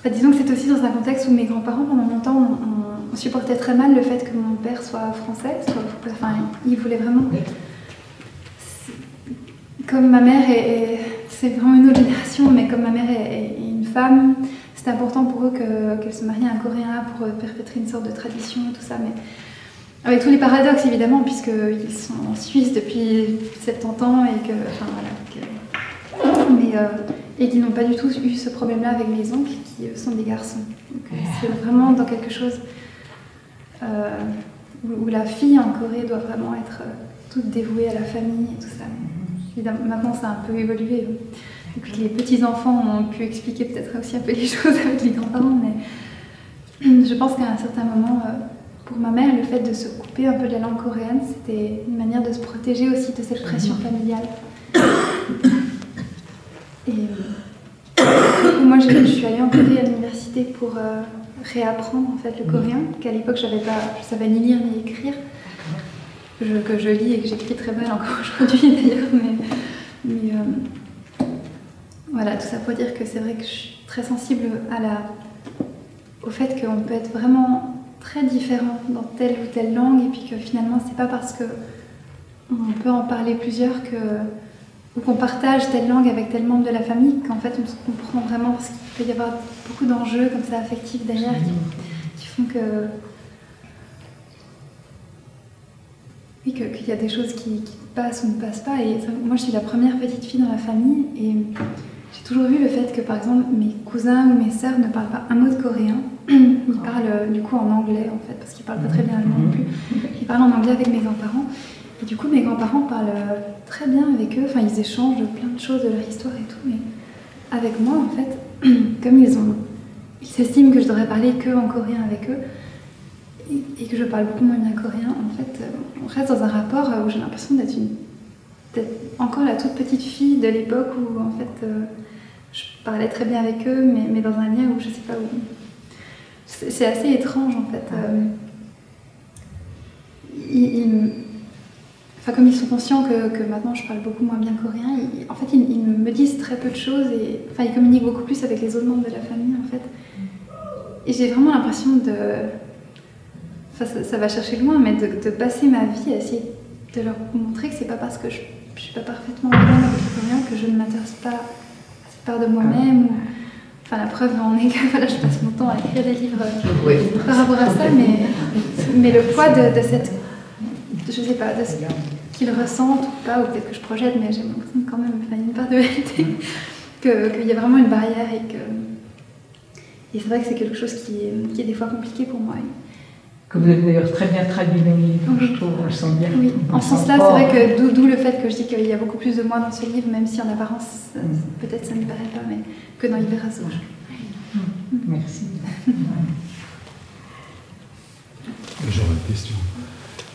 [SPEAKER 1] Euh, disons que c'est aussi dans un contexte où mes grands-parents, pendant longtemps, on, supportait très mal le fait que mon père soit français. enfin, il voulait vraiment. Comme ma mère est, c'est vraiment une autre génération, mais comme ma mère est, une femme, c'était important pour eux qu'elle se marie à un Coréen pour perpétrer une sorte de tradition et tout ça. Mais avec tous les paradoxes évidemment, puisqu'ils sont en Suisse depuis 70 ans et que. Enfin voilà. mais, euh, et qu'ils n'ont pas du tout eu ce problème-là avec mes oncles qui sont des garçons. Euh, c'est vraiment dans quelque chose euh, où, la fille en Corée doit vraiment être toute dévouée à la famille et tout ça. Évidemment, maintenant ça a un peu évolué. Donc, les petits-enfants ont pu expliquer peut-être aussi un peu les choses avec les grands-parents, mais je pense qu'à un certain moment pour ma mère, le fait de se couper un peu de la langue coréenne, c'était une manière de se protéger aussi de cette pression familiale. Et euh, moi, je, suis allée en Corée à l'université pour euh, réapprendre en fait le coréen, qu'à l'époque je ne savais ni lire ni écrire, que je lis et que j'écris très mal encore aujourd'hui d'ailleurs, mais, euh, voilà, tout ça pour dire que c'est vrai que je suis très sensible à la, au fait qu'on peut être vraiment très différent dans telle ou telle langue et puis que finalement c'est pas parce que on peut en parler plusieurs que ou qu'on partage telle langue avec tel membre de la famille qu'en fait on se comprend vraiment parce qu'il peut y avoir beaucoup d'enjeux comme ça affectifs derrière qui, font que qu'il y a des choses qui, passent ou ne passent pas et moi je suis la première petite fille dans la famille et j'ai toujours vu le fait que par exemple mes cousins ou mes sœurs ne parlent pas un mot de coréen ils parlent euh, du coup en anglais en fait, parce qu'ils parlent pas très bien allemand non plus. Ils parlent en anglais avec mes grands-parents. Et du coup, mes grands-parents parlent euh, très bien avec eux. Enfin, ils échangent plein de choses de leur histoire et tout. Mais avec moi, en fait, comme ils ont, ils s'estiment que je devrais parler que en coréen avec eux et, que je parle beaucoup moins bien coréen, en fait, euh, on reste dans un rapport où j'ai l'impression d'être une, encore la toute petite fille de l'époque où en fait, je parlais très bien avec eux, mais, mais dans un lien où je sais pas où c'est assez étrange en fait. Euh, enfin, comme ils sont conscients que, maintenant je parle beaucoup moins bien coréen, en fait ils, me disent très peu de choses et enfin ils communiquent beaucoup plus avec les autres membres de la famille en fait. et j'ai vraiment l'impression de. Ça, va chercher loin, mais de, passer ma vie à essayer de leur montrer que c'est pas parce que je, je suis pas parfaitement bien avec que je ne m'intéresse pas à cette part de moi-même. Enfin, la preuve en est que voilà, je passe mon temps à écrire des livres par rapport à ça, mais, mais le poids de, de cette. Je sais pas, de ce qu'ils ressentent ou pas, ou peut-être que je projette, mais j'ai l'impression quand même, enfin, une part de vérité, qu'il y a vraiment une barrière et que et c'est vrai que c'est quelque chose qui est, qui est, des fois compliqué pour moi.
[SPEAKER 3] Que vous avez d'ailleurs très bien traduit dans le livre, je trouve, on le sent bien.
[SPEAKER 1] Oui, en ce sens-là, c'est vrai que d'où le fait que je dis qu'il y a beaucoup plus de moi dans ce livre, même si en apparence, mm. peut-être ça ne paraît pas, mais que dans Libération.
[SPEAKER 3] Mm. Merci.
[SPEAKER 4] J'aurais une question.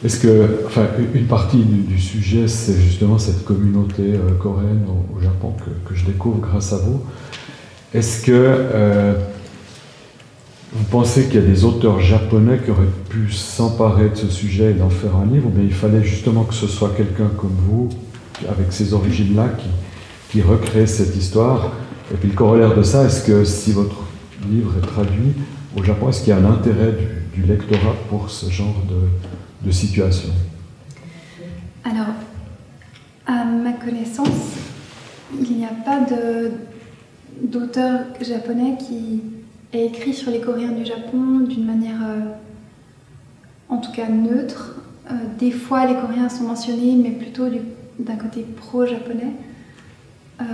[SPEAKER 4] Est-ce que, enfin, une partie du, sujet, c'est justement cette communauté euh, coréenne au, Japon que, que, je découvre grâce à vous. Est-ce que euh, vous pensez qu'il y a des auteurs japonais qui auraient pu s'emparer de ce sujet et d'en faire un livre, mais il fallait justement que ce soit quelqu'un comme vous, avec ces origines-là, qui, recrée cette histoire. Et puis le corollaire de ça, est-ce que si votre livre est traduit au Japon, est-ce qu'il y a un intérêt du, lectorat pour ce genre de situation?
[SPEAKER 1] Alors, à ma connaissance, il n'y a pas d'auteur japonais qui écrit sur les Coréens du Japon d'une manière euh, en tout cas neutre. Euh, des fois, les Coréens sont mentionnés, mais plutôt d'un côté pro-japonais. Euh,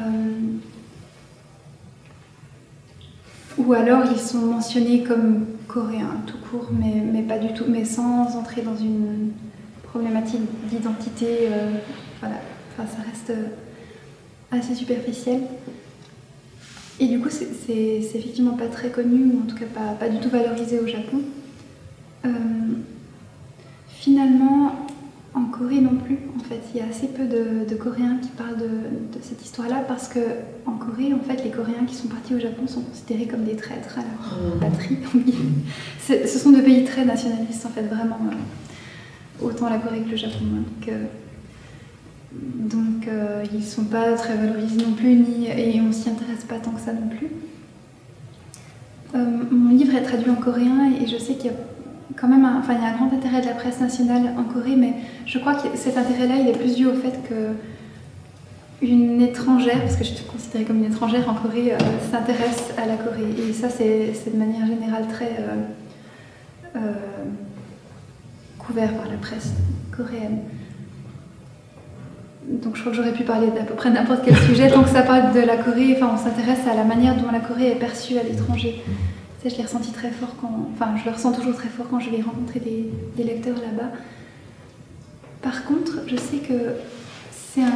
[SPEAKER 1] ou alors ils sont mentionnés comme coréens tout court, mais, pas du tout, mais sans entrer dans une problématique d'identité. voilà, enfin, ça reste assez superficiel. Et du coup, c'est effectivement pas très connu, ou en tout cas pas, du tout valorisé au Japon. Euh, finalement, en Corée non plus, en fait, il y a assez peu de, Coréens qui parlent de, cette histoire-là parce que en Corée, en fait, les Coréens qui sont partis au Japon sont considérés comme des traîtres à leur patrie. ce sont deux pays très nationalistes, en fait, vraiment. Euh, autant la Corée que le Japon. Donc, euh, donc euh, ils ne sont pas très valorisés non plus, ni, et on s'y intéresse pas tant que ça non plus. Euh, mon livre est traduit en coréen et je sais qu'il y a quand même un grand intérêt de la presse nationale en Corée, mais je crois que cet intérêt-là, il est plus dû au fait que une étrangère, parce que je suis considérée comme une étrangère en Corée, euh, s'intéresse à la Corée. Et ça, c'est de manière générale très couvert par la presse coréenne donc je crois que j'aurais pu parler d'à peu près n'importe quel sujet. Tant que ça parle de la Corée, enfin, on s'intéresse à la manière dont la Corée est perçue à l'étranger. Ça, je l'ai ressenti très fort quand. Enfin, je le ressens toujours très fort quand je vais rencontrer des, lecteurs là-bas. Par contre, je sais que c'est un,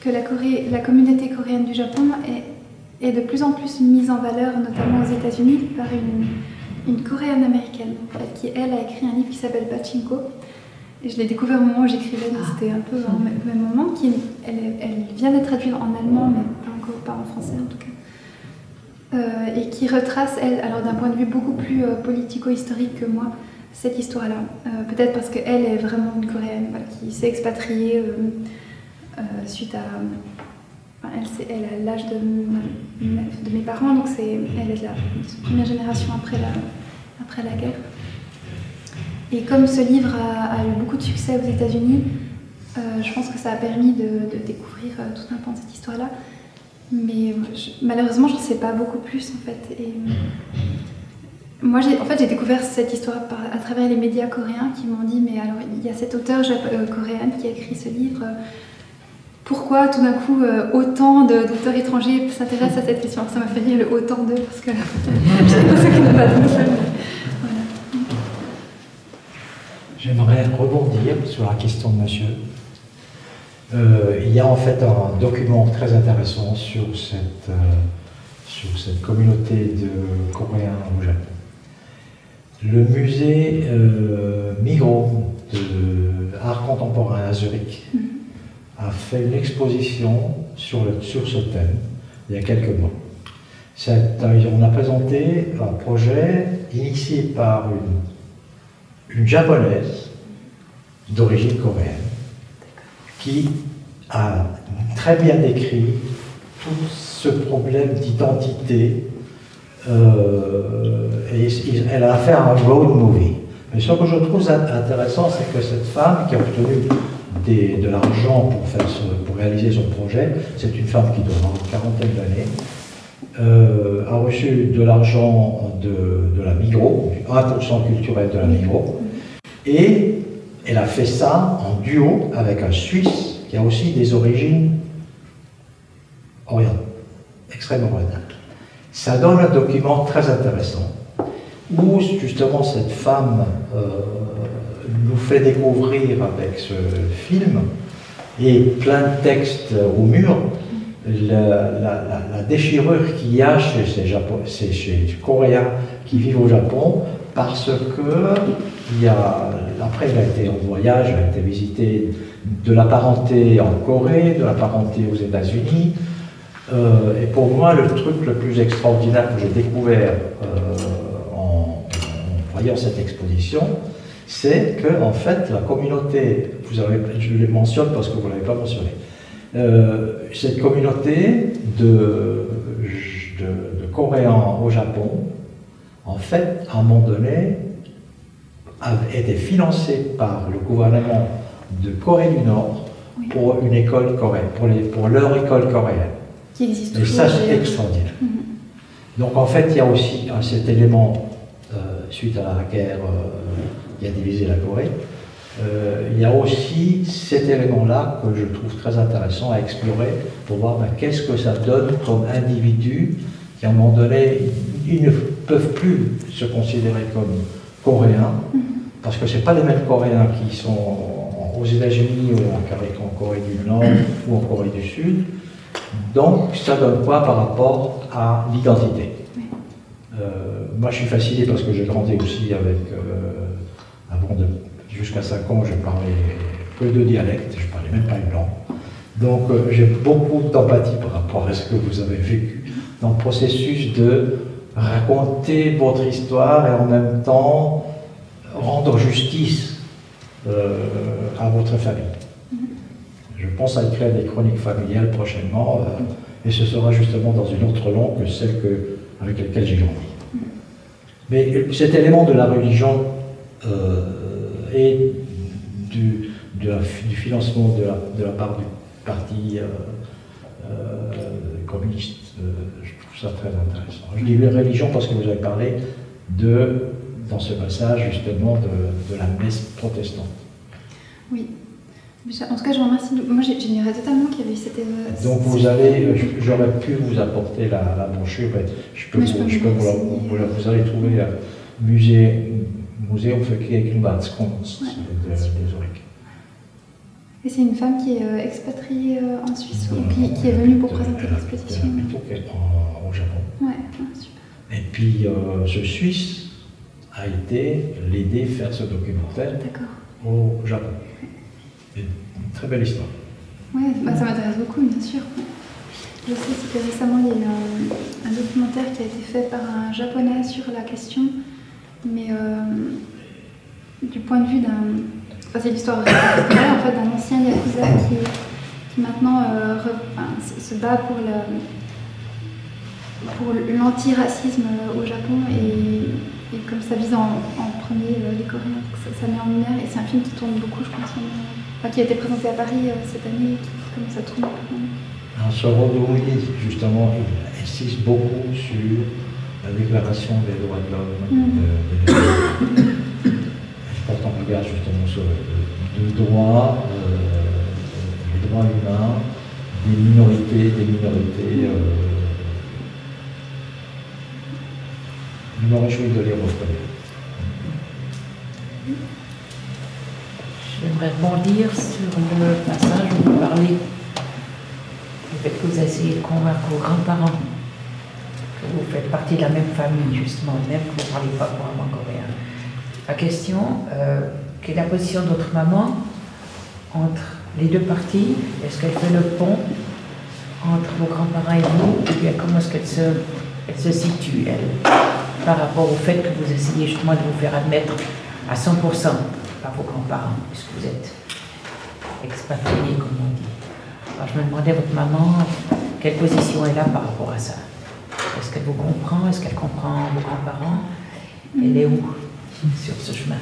[SPEAKER 1] que la, Corée, la communauté coréenne du Japon est, est, de plus en plus mise en valeur, notamment aux États-Unis, par une, une coréenne américaine, qui elle a écrit un livre qui s'appelle Pachinko, je l'ai découvert au moment où j'écrivais, donc ah. c'était un peu au même moment. Qui, elle, elle, vient d'être traduite en allemand, mais pas encore pas en français en tout cas. Euh, et qui retrace, elle, alors d'un point de vue beaucoup plus euh, politico-historique que moi, cette histoire-là. Euh, peut-être parce qu'elle est vraiment une Coréenne qui s'est expatriée suite à. elle, elle a l'âge de, de, mes parents, donc c'est, elle est de la première génération après la, après la guerre. Et comme ce livre a, eu beaucoup de succès aux États-Unis, euh, je pense que ça a permis de, découvrir euh, tout un pan de cette histoire-là. Mais malheureusement, je ne sais pas beaucoup plus en fait. Moi, en fait, j'ai découvert cette histoire à travers les médias coréens qui m'ont dit mais alors il y a cette auteure euh, coréenne qui a écrit ce livre. Pourquoi tout d'un coup autant d'auteurs étrangers s'intéressent à cette question? Ça m'a fait rire le autant d'eux parce que je sais qui n'a pas de
[SPEAKER 5] J'aimerais rebondir sur la question de monsieur. Euh, il y a en fait un document très intéressant sur cette, euh, sur cette communauté de Coréens au Japon. Le musée euh, Migros de art contemporain à Zurich a fait une exposition sur, sur ce thème il y a quelques mois. on a présenté un projet initié par une une japonaise d'origine coréenne qui a très bien décrit tout ce problème d'identité et elle a fait un road movie. Mais ce que je trouve intéressant, c'est que cette femme qui a obtenu de l'argent pour, réaliser son projet, c'est une femme qui doit une quarantaine d'années, euh, a reçu de l'argent de, la Migros, 1% culturel de la Migros, et elle a fait ça en duo avec un Suisse qui a aussi des origines orientales, extrêmement orientales. Ça donne un document très intéressant où justement cette femme euh, nous fait découvrir avec ce film et plein de textes au mur la, déchirure qu'il y a chez ces, chez Coréens qui vivent au Japon parce que il a, après il a été en voyage, il a été visité de la parenté en Corée, de la parenté aux États-Unis. Euh, et pour moi, le truc le plus extraordinaire que j'ai découvert euh, voyant cette exposition, c'est que en fait la communauté, vous avez, je le mentionne parce que vous ne l'avez pas mentionné, euh, cette communauté de, Coréens au Japon, en fait, à un moment donné, a été financée par le gouvernement de Corée du Nord pour une école coréenne, pour, les, pour leur école coréenne.
[SPEAKER 1] Qui existe
[SPEAKER 5] Et ça, c'est extraordinaire. Mhm. Donc en fait, il y a aussi cet élément suite à la guerre euh, qui a divisé la Corée. Euh, il y a aussi cet élément-là que je trouve très intéressant à explorer pour voir ben, qu'est-ce que ça donne comme individu qui, à un moment donné, ils ne peuvent plus se considérer comme coréens, parce que ce pas les mêmes coréens qui sont aux États-Unis ou en Corée du Nord ou en Corée du Sud. Donc, ça donne quoi par rapport à l'identité? Euh, moi, je suis fasciné parce que j'ai grandi aussi avec. Euh, avant de. Jusqu'à 5 ans, je parlais peu de dialectes, je parlais même pas une langue. Donc, euh, j'ai beaucoup d'empathie par rapport à ce que vous avez vécu dans le processus de raconter votre histoire et en même temps rendre justice à votre famille. Je pense à écrire des chroniques familiales prochainement, et ce sera justement dans une autre langue que celle que, avec laquelle j'ai grandi. Mais cet élément de la religion euh, et du, financement de la, part du parti euh, euh, communiste, trouve ça très intéressant. Je dis religion parce que vous avez parlé de, dans ce passage justement de, la messe protestante.
[SPEAKER 1] Oui. En tout cas, je vous remercie. Moi, j'ignorais totalement qu'il y avait cette.
[SPEAKER 5] Donc, vous avez, j'aurais pu vous apporter la, la brochure. Je peux, vous, je peux vous, vous, allez trouver le musée, Museum für Kirchenbadkunst de, des Zurich.
[SPEAKER 1] Et c'est une femme qui est euh, expatriée euh, en Suisse ou qui, qui, est venue pour présenter l'exposition
[SPEAKER 5] au Japon.
[SPEAKER 1] Ouais, super.
[SPEAKER 5] Et puis, euh, ce Suisse a été l'aider à faire ce documentaire au Japon. Une très belle histoire.
[SPEAKER 1] Oui, bah, ça m'intéresse beaucoup, bien sûr. Je sais que récemment, il y a eu un, documentaire qui a été fait par un japonais sur la question, mais euh, du point de vue d'un. Enfin, c'est l'histoire en fait, d'un ancien yakuza qui, maintenant euh, se bat pour le pour l'antiracisme au Japon et, comme ça vise en, premier euh, les Coréens, ça, met en lumière et c'est un film qui tourne beaucoup, je pense, qui a été présenté à Paris euh, cette année, qui commence à tourner.
[SPEAKER 5] Alors, ce justement, il insiste beaucoup sur la déclaration des droits de l'homme. Mm. je porte en regard justement sur le, droit, euh, les droits humains des minorités, des minorités. Euh, je me réjouis de les reconnaître.
[SPEAKER 3] J'aimerais rebondir sur le passage où vous parlez du que vous essayez de convaincre vos grands-parents que vous faites partie de la même famille, justement, même que vous ne parlez pas couramment coréen. La question, euh, quelle est la position de votre maman entre les deux parties? Est-ce qu'elle fait le pont entre vos grands-parents et vous Ou bien comment est-ce qu'elle se, elle se situe, elle, par rapport au fait que vous essayez justement de vous faire admettre à 100% par vos grands-parents, puisque vous êtes expatrié, comme on dit. Alors je me demandais, votre maman, quelle position elle a par rapport à ça? Est-ce qu'elle vous comprend? Est-ce qu'elle comprend vos grands-parents? Elle est où sur ce chemin?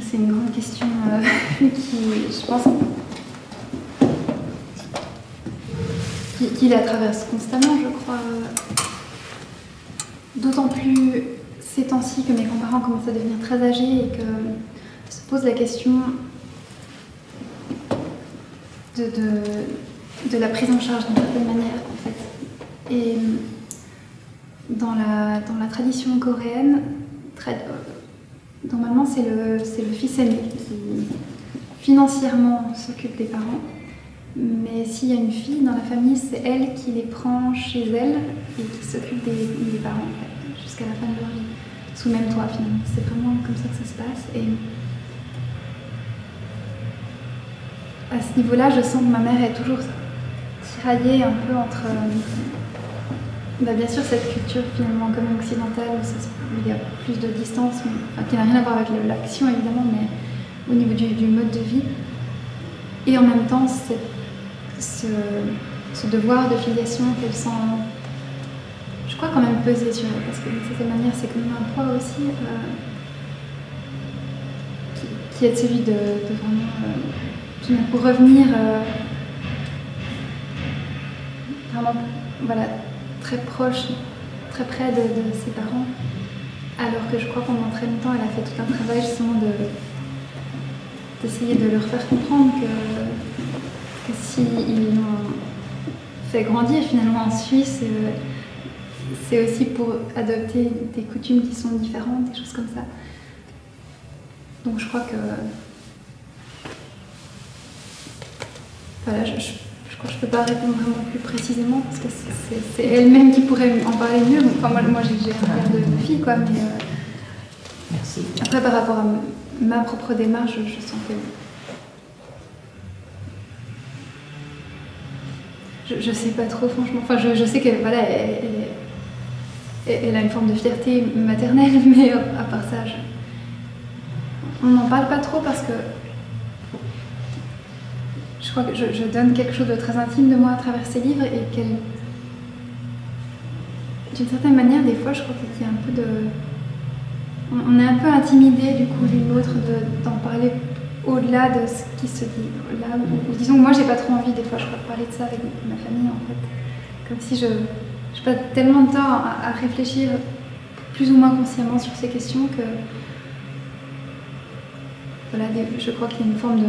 [SPEAKER 1] C'est une grande question euh, qui, je pense, qui, la traverse constamment, je crois. D'autant plus ces temps-ci que mes grands-parents commencent à devenir très âgés et que se pose la question de, la prise en charge d'une certaine manière, en fait. Et dans la, tradition coréenne, très, normalement, c'est le, le fils aîné qui financièrement s'occupe des parents. Mais s'il y a une fille dans la famille, c'est elle qui les prend chez elle et qui s'occupe des, parents jusqu'à la fin de leur vie, sous même toit finalement. C'est vraiment comme ça que ça se passe. Et à ce niveau-là, je sens que ma mère est toujours tiraillée un peu entre, euh, bah, bien sûr, cette culture finalement comme occidentale où, il y a plus de distance, qui n'a rien à voir avec l'action évidemment, mais au niveau du, mode de vie. Et en même temps, ce, devoir de filiation qu'elle sent, je crois, quand même peser sur elle, parce que de cette manière, c'est quand même un poids aussi, euh, qui, est celui de, vraiment. Euh, revenir euh, vraiment voilà, très proche, très près de, ses parents, alors que je crois pendant très longtemps elle a fait tout un travail justement de d'essayer de leur faire comprendre que, que s'ils l'ont fait grandir finalement en Suisse, c'est aussi pour adopter des coutumes qui sont différentes, des choses comme ça. Donc je crois que Voilà, je, crois que je ne peux pas répondre vraiment plus précisément parce que c'est elle-même qui pourrait en parler mieux. Enfin, moi, moi j'ai un père de fille, quoi, mais. Euh,
[SPEAKER 3] Merci.
[SPEAKER 1] Après, par rapport à ma propre démarche, je, sens que. Je, ne sais pas trop, franchement. Enfin, je, sais qu'elle voilà, elle, a une forme de fierté maternelle, mais à part ça, on n'en parle pas trop parce que je crois que je, donne quelque chose de très intime de moi à travers ces livres et qu'elle. D'une certaine manière, des fois, je crois qu'il y a un peu de. On est un peu intimidé du coup l'une l'autre d'en parler au-delà de ce qui se dit. Là, ou, disons, moi, j'ai pas trop envie des fois, je crois, de parler de ça avec ma famille en fait. Comme si je. Je passe tellement de temps à, réfléchir plus ou moins consciemment sur ces questions que. Voilà, je crois qu'il y a une forme de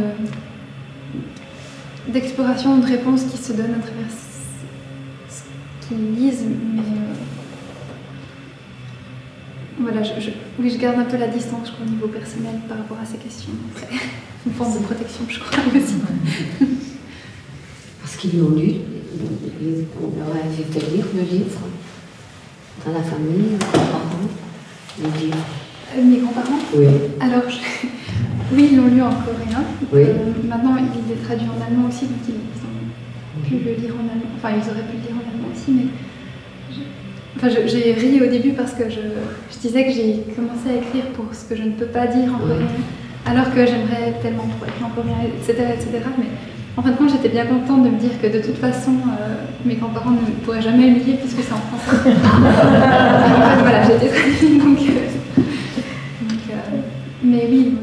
[SPEAKER 1] d'exploration, de réponses qui se donnent à travers ce qu'ils lisent, mais euh, voilà, je, oui, je garde un peu la distance, crois, au niveau personnel par rapport à ces questions. Une forme de protection, je crois aussi.
[SPEAKER 6] Parce qu'ils l'ont lu, on leur a fait lire le livre dans la famille, les grands-parents.
[SPEAKER 1] Euh, mes grands-parents?
[SPEAKER 6] Oui.
[SPEAKER 1] Alors, je... Oui, ils l'ont lu en coréen.
[SPEAKER 6] Oui.
[SPEAKER 1] Euh, maintenant, il est traduit en allemand aussi, donc ils ont pu le lire en allemand. Enfin, ils auraient pu le lire en allemand aussi, mais. Enfin, j'ai ri au début parce que je, je disais que j'ai commencé à écrire pour ce que je ne peux pas dire en coréen, alors que j'aimerais tellement pouvoir écrire en coréen, etc., etc. Mais en fin de compte, j'étais bien contente de me dire que de toute façon, euh, mes grands-parents ne pourraient jamais lire puisque c'est en français. en fait, voilà, j'étais donc, euh, donc mais oui,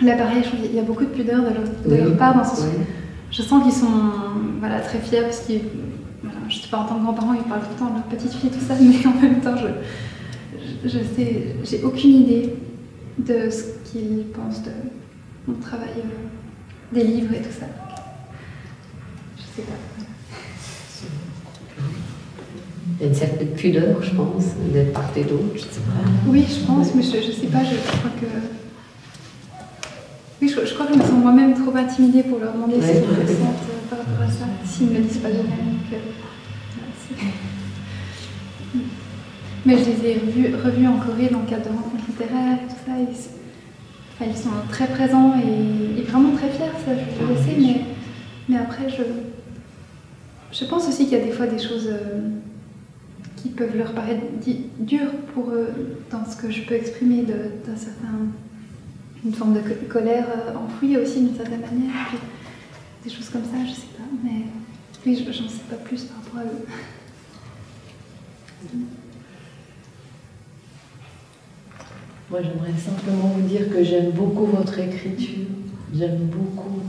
[SPEAKER 1] Là, pareil, je trouve qu'il y a beaucoup de pudeur de leur, part, dans ce je sens qu'ils sont voilà, très fiers, parce qu'ils, voilà, je sais pas, en tant que grands-parents, ils parlent tout le temps de leur petite fille, tout ça, mais en même temps, je, je, sais, j'ai aucune idée de ce qu'ils pensent de mon travail, euh, des livres et tout ça. Je sais pas.
[SPEAKER 6] Il y a une certaine pudeur, je pense, d'être part et d'autre, je sais pas.
[SPEAKER 1] Oui, je pense, mais je, je sais pas, je crois que oui, je, crois que je me sens moi-même trop intimidée pour leur demander ce qu'ils ressentent euh, par rapport à ça, s'ils ne le disent pas eux-mêmes. Mais je les ai revus, revus, en Corée dans le cadre de rencontres littéraires et tout ça. Ils, sont très présents et, vraiment très fiers, ça je, le sais, mais, mais après je, je pense aussi qu'il y a des fois des choses euh, qui peuvent leur paraître dures pour eux dans ce que je peux exprimer d'un certain une forme de colère euh, enfouie aussi d'une certaine manière. des choses comme ça, je sais pas. Mais Oui, j'en sais pas plus par rapport à eux.
[SPEAKER 7] Moi, j'aimerais simplement vous dire que j'aime beaucoup votre écriture. J'aime beaucoup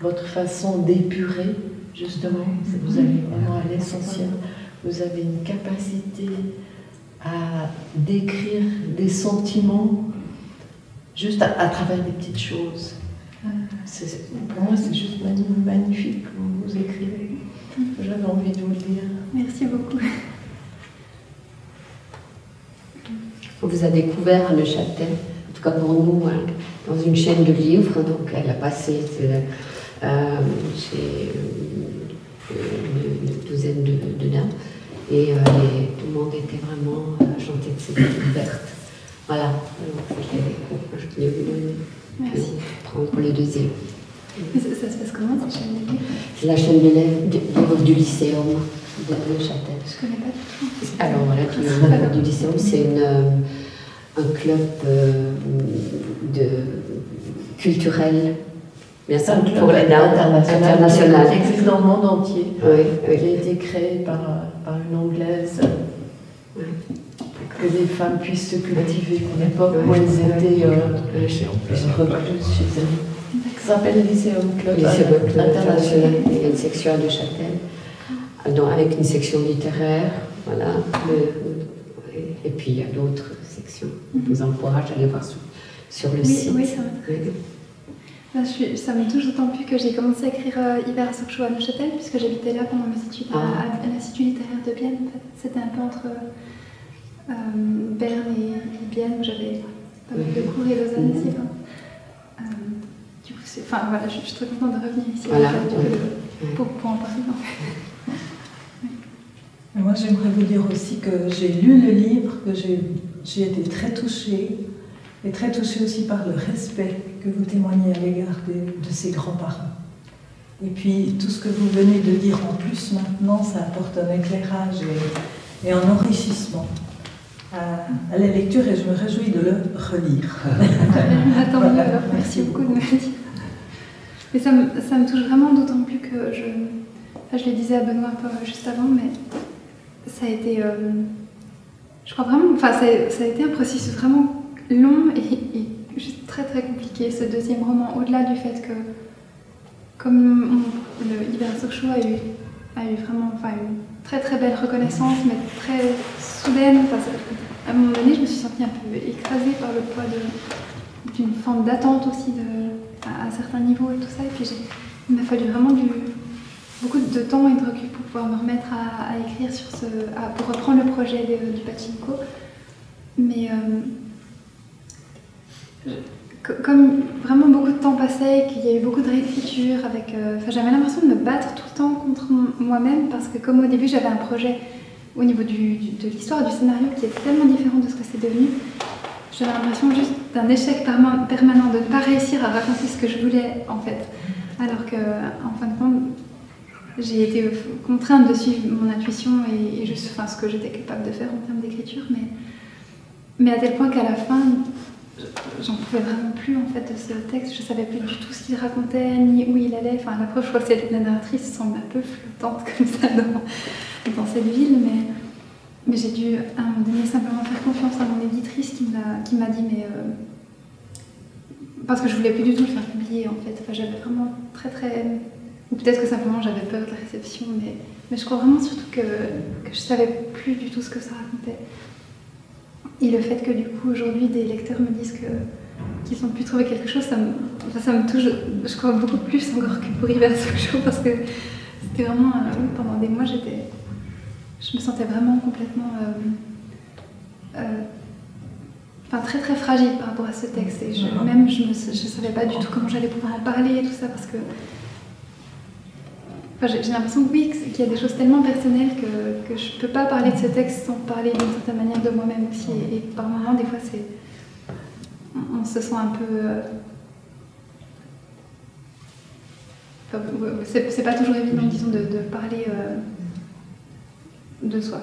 [SPEAKER 7] votre façon d'épurer, justement. Vous allez vraiment à l'essentiel. Vous avez une capacité à décrire des sentiments juste à, travers des petites choses. pour moi, c'est juste magnifique vous, vous écrivez. J'avais envie de vous le dire.
[SPEAKER 1] Merci beaucoup.
[SPEAKER 6] On vous a découvert à Neuchâtel, en tout cas pour nous, hein, dans une chaîne de livres. Donc elle a passé euh, chez euh, une, douzaine de, de dames. Et euh, tout le monde était vraiment enchanté de cette découverte. Voilà, c'était je voulais
[SPEAKER 1] Merci.
[SPEAKER 6] prendre le deuxième.
[SPEAKER 1] Ça, ça, se passe comment cette chaîne de livres?
[SPEAKER 6] C'est la chaîne de livres du lycéum de Neuchâtel.
[SPEAKER 1] Je ne connais pas du tout.
[SPEAKER 6] Alors voilà, le du lycéum, c'est un club de, culturel
[SPEAKER 7] Bien sûr, pour les dames international. Qui existe dans le monde entier. Oui, oui. Qui a été créé par, par une Anglaise. Oui. Que des femmes puissent se cultiver pour l'époque où elles étaient euh, chez elles. Ça s'appelle le Lycéum Club,
[SPEAKER 6] international. Il y a une section à Neuchâtel, avec une section littéraire. Voilà. Et puis il y a d'autres sections. Je vous encourage à aller voir sur, sur le site.
[SPEAKER 1] Oui, ça ça me touche d'autant plus que j'ai commencé à écrire euh, Hiver à Sochaux à Neuchâtel, puisque j'habitais là pendant mes études à, ah. l'Institut littéraire de Bienne. En fait. C'était un peu entre euh, Berne et, Bienne, où j'avais pas mal de cours et Lausanne aussi. Euh, du coup, enfin, voilà, je, suis très contente de revenir ici pour, pour, en parler. En fait.
[SPEAKER 8] Moi, j'aimerais vous dire aussi que j'ai lu le livre, que j'ai été très touchée et très touchée aussi par le respect que vous témoignez à l'égard de, ses grands-parents. Et puis tout ce que vous venez de dire en plus maintenant, ça apporte un éclairage et, un enrichissement à, la lecture et je me réjouis de le relire.
[SPEAKER 1] Attends, merci beaucoup de me le dire. Mais ça me, ça me touche vraiment d'autant plus que je, je le disais à Benoît juste avant, mais ça a été, euh, je crois vraiment, enfin ça, a été un processus vraiment long et, juste très très compliqué, ce deuxième roman, au-delà du fait que, comme le Hiver Sochaux a eu, a eu vraiment enfin, une très très belle reconnaissance, mais très soudaine, parce à un moment donné, je me suis sentie un peu écrasée par le poids d'une forme d'attente aussi de, à, certains niveaux et tout ça, et puis il m'a fallu vraiment du, beaucoup de temps et de recul pour pouvoir me remettre à, écrire sur ce, pour reprendre le projet du pachinko. Mais euh, comme vraiment beaucoup de temps passait, qu'il y a eu beaucoup de réécriture, avec, euh, j'avais l'impression de me battre tout le temps contre moi-même parce que comme au début j'avais un projet au niveau de l'histoire, du scénario qui est tellement différent de ce que c'est devenu, j'avais l'impression juste d'un échec permanent de ne pas réussir à raconter ce que je voulais en fait. Alors que en fin de compte, j'ai été contrainte de suivre mon intuition et, ce que j'étais capable de faire en termes d'écriture, mais, à tel point qu'à la fin, j'en pouvais vraiment plus en fait de ce texte. Je savais plus du tout ce qu'il racontait, ni où il allait. Enfin, la preuve, je crois que la narratrice semble un peu flottante comme ça dans, cette ville, mais, mais j'ai dû à un moment donné simplement faire confiance à mon éditrice qui m'a dit, mais. Euh, parce que je voulais plus du tout le faire publier en fait. Enfin, j'avais vraiment très très. Ou peut-être que simplement j'avais peur de la réception, mais, mais je crois vraiment surtout que, que je savais plus du tout ce que ça racontait. Et le fait que du coup aujourd'hui des lecteurs me disent qu'ils ont pu trouver quelque chose, ça me, ça me touche, je crois, beaucoup plus encore que pour Hiver Sochaux parce que c'était vraiment, euh, pendant des mois, j'étais, je me sentais vraiment complètement, euh, euh, enfin très très fragile par rapport à ce texte et je, même je ne savais pas du tout comment j'allais pouvoir en parler et tout ça parce que j'ai l'impression que oui, qu'il y a des choses tellement personnelles que, je ne peux pas parler de ce texte sans parler d'une certaine manière de moi-même aussi. Et, par moments, des fois, c'est, on, se sent un peu. Euh, c'est, pas toujours évident, disons, de, parler euh, de soi.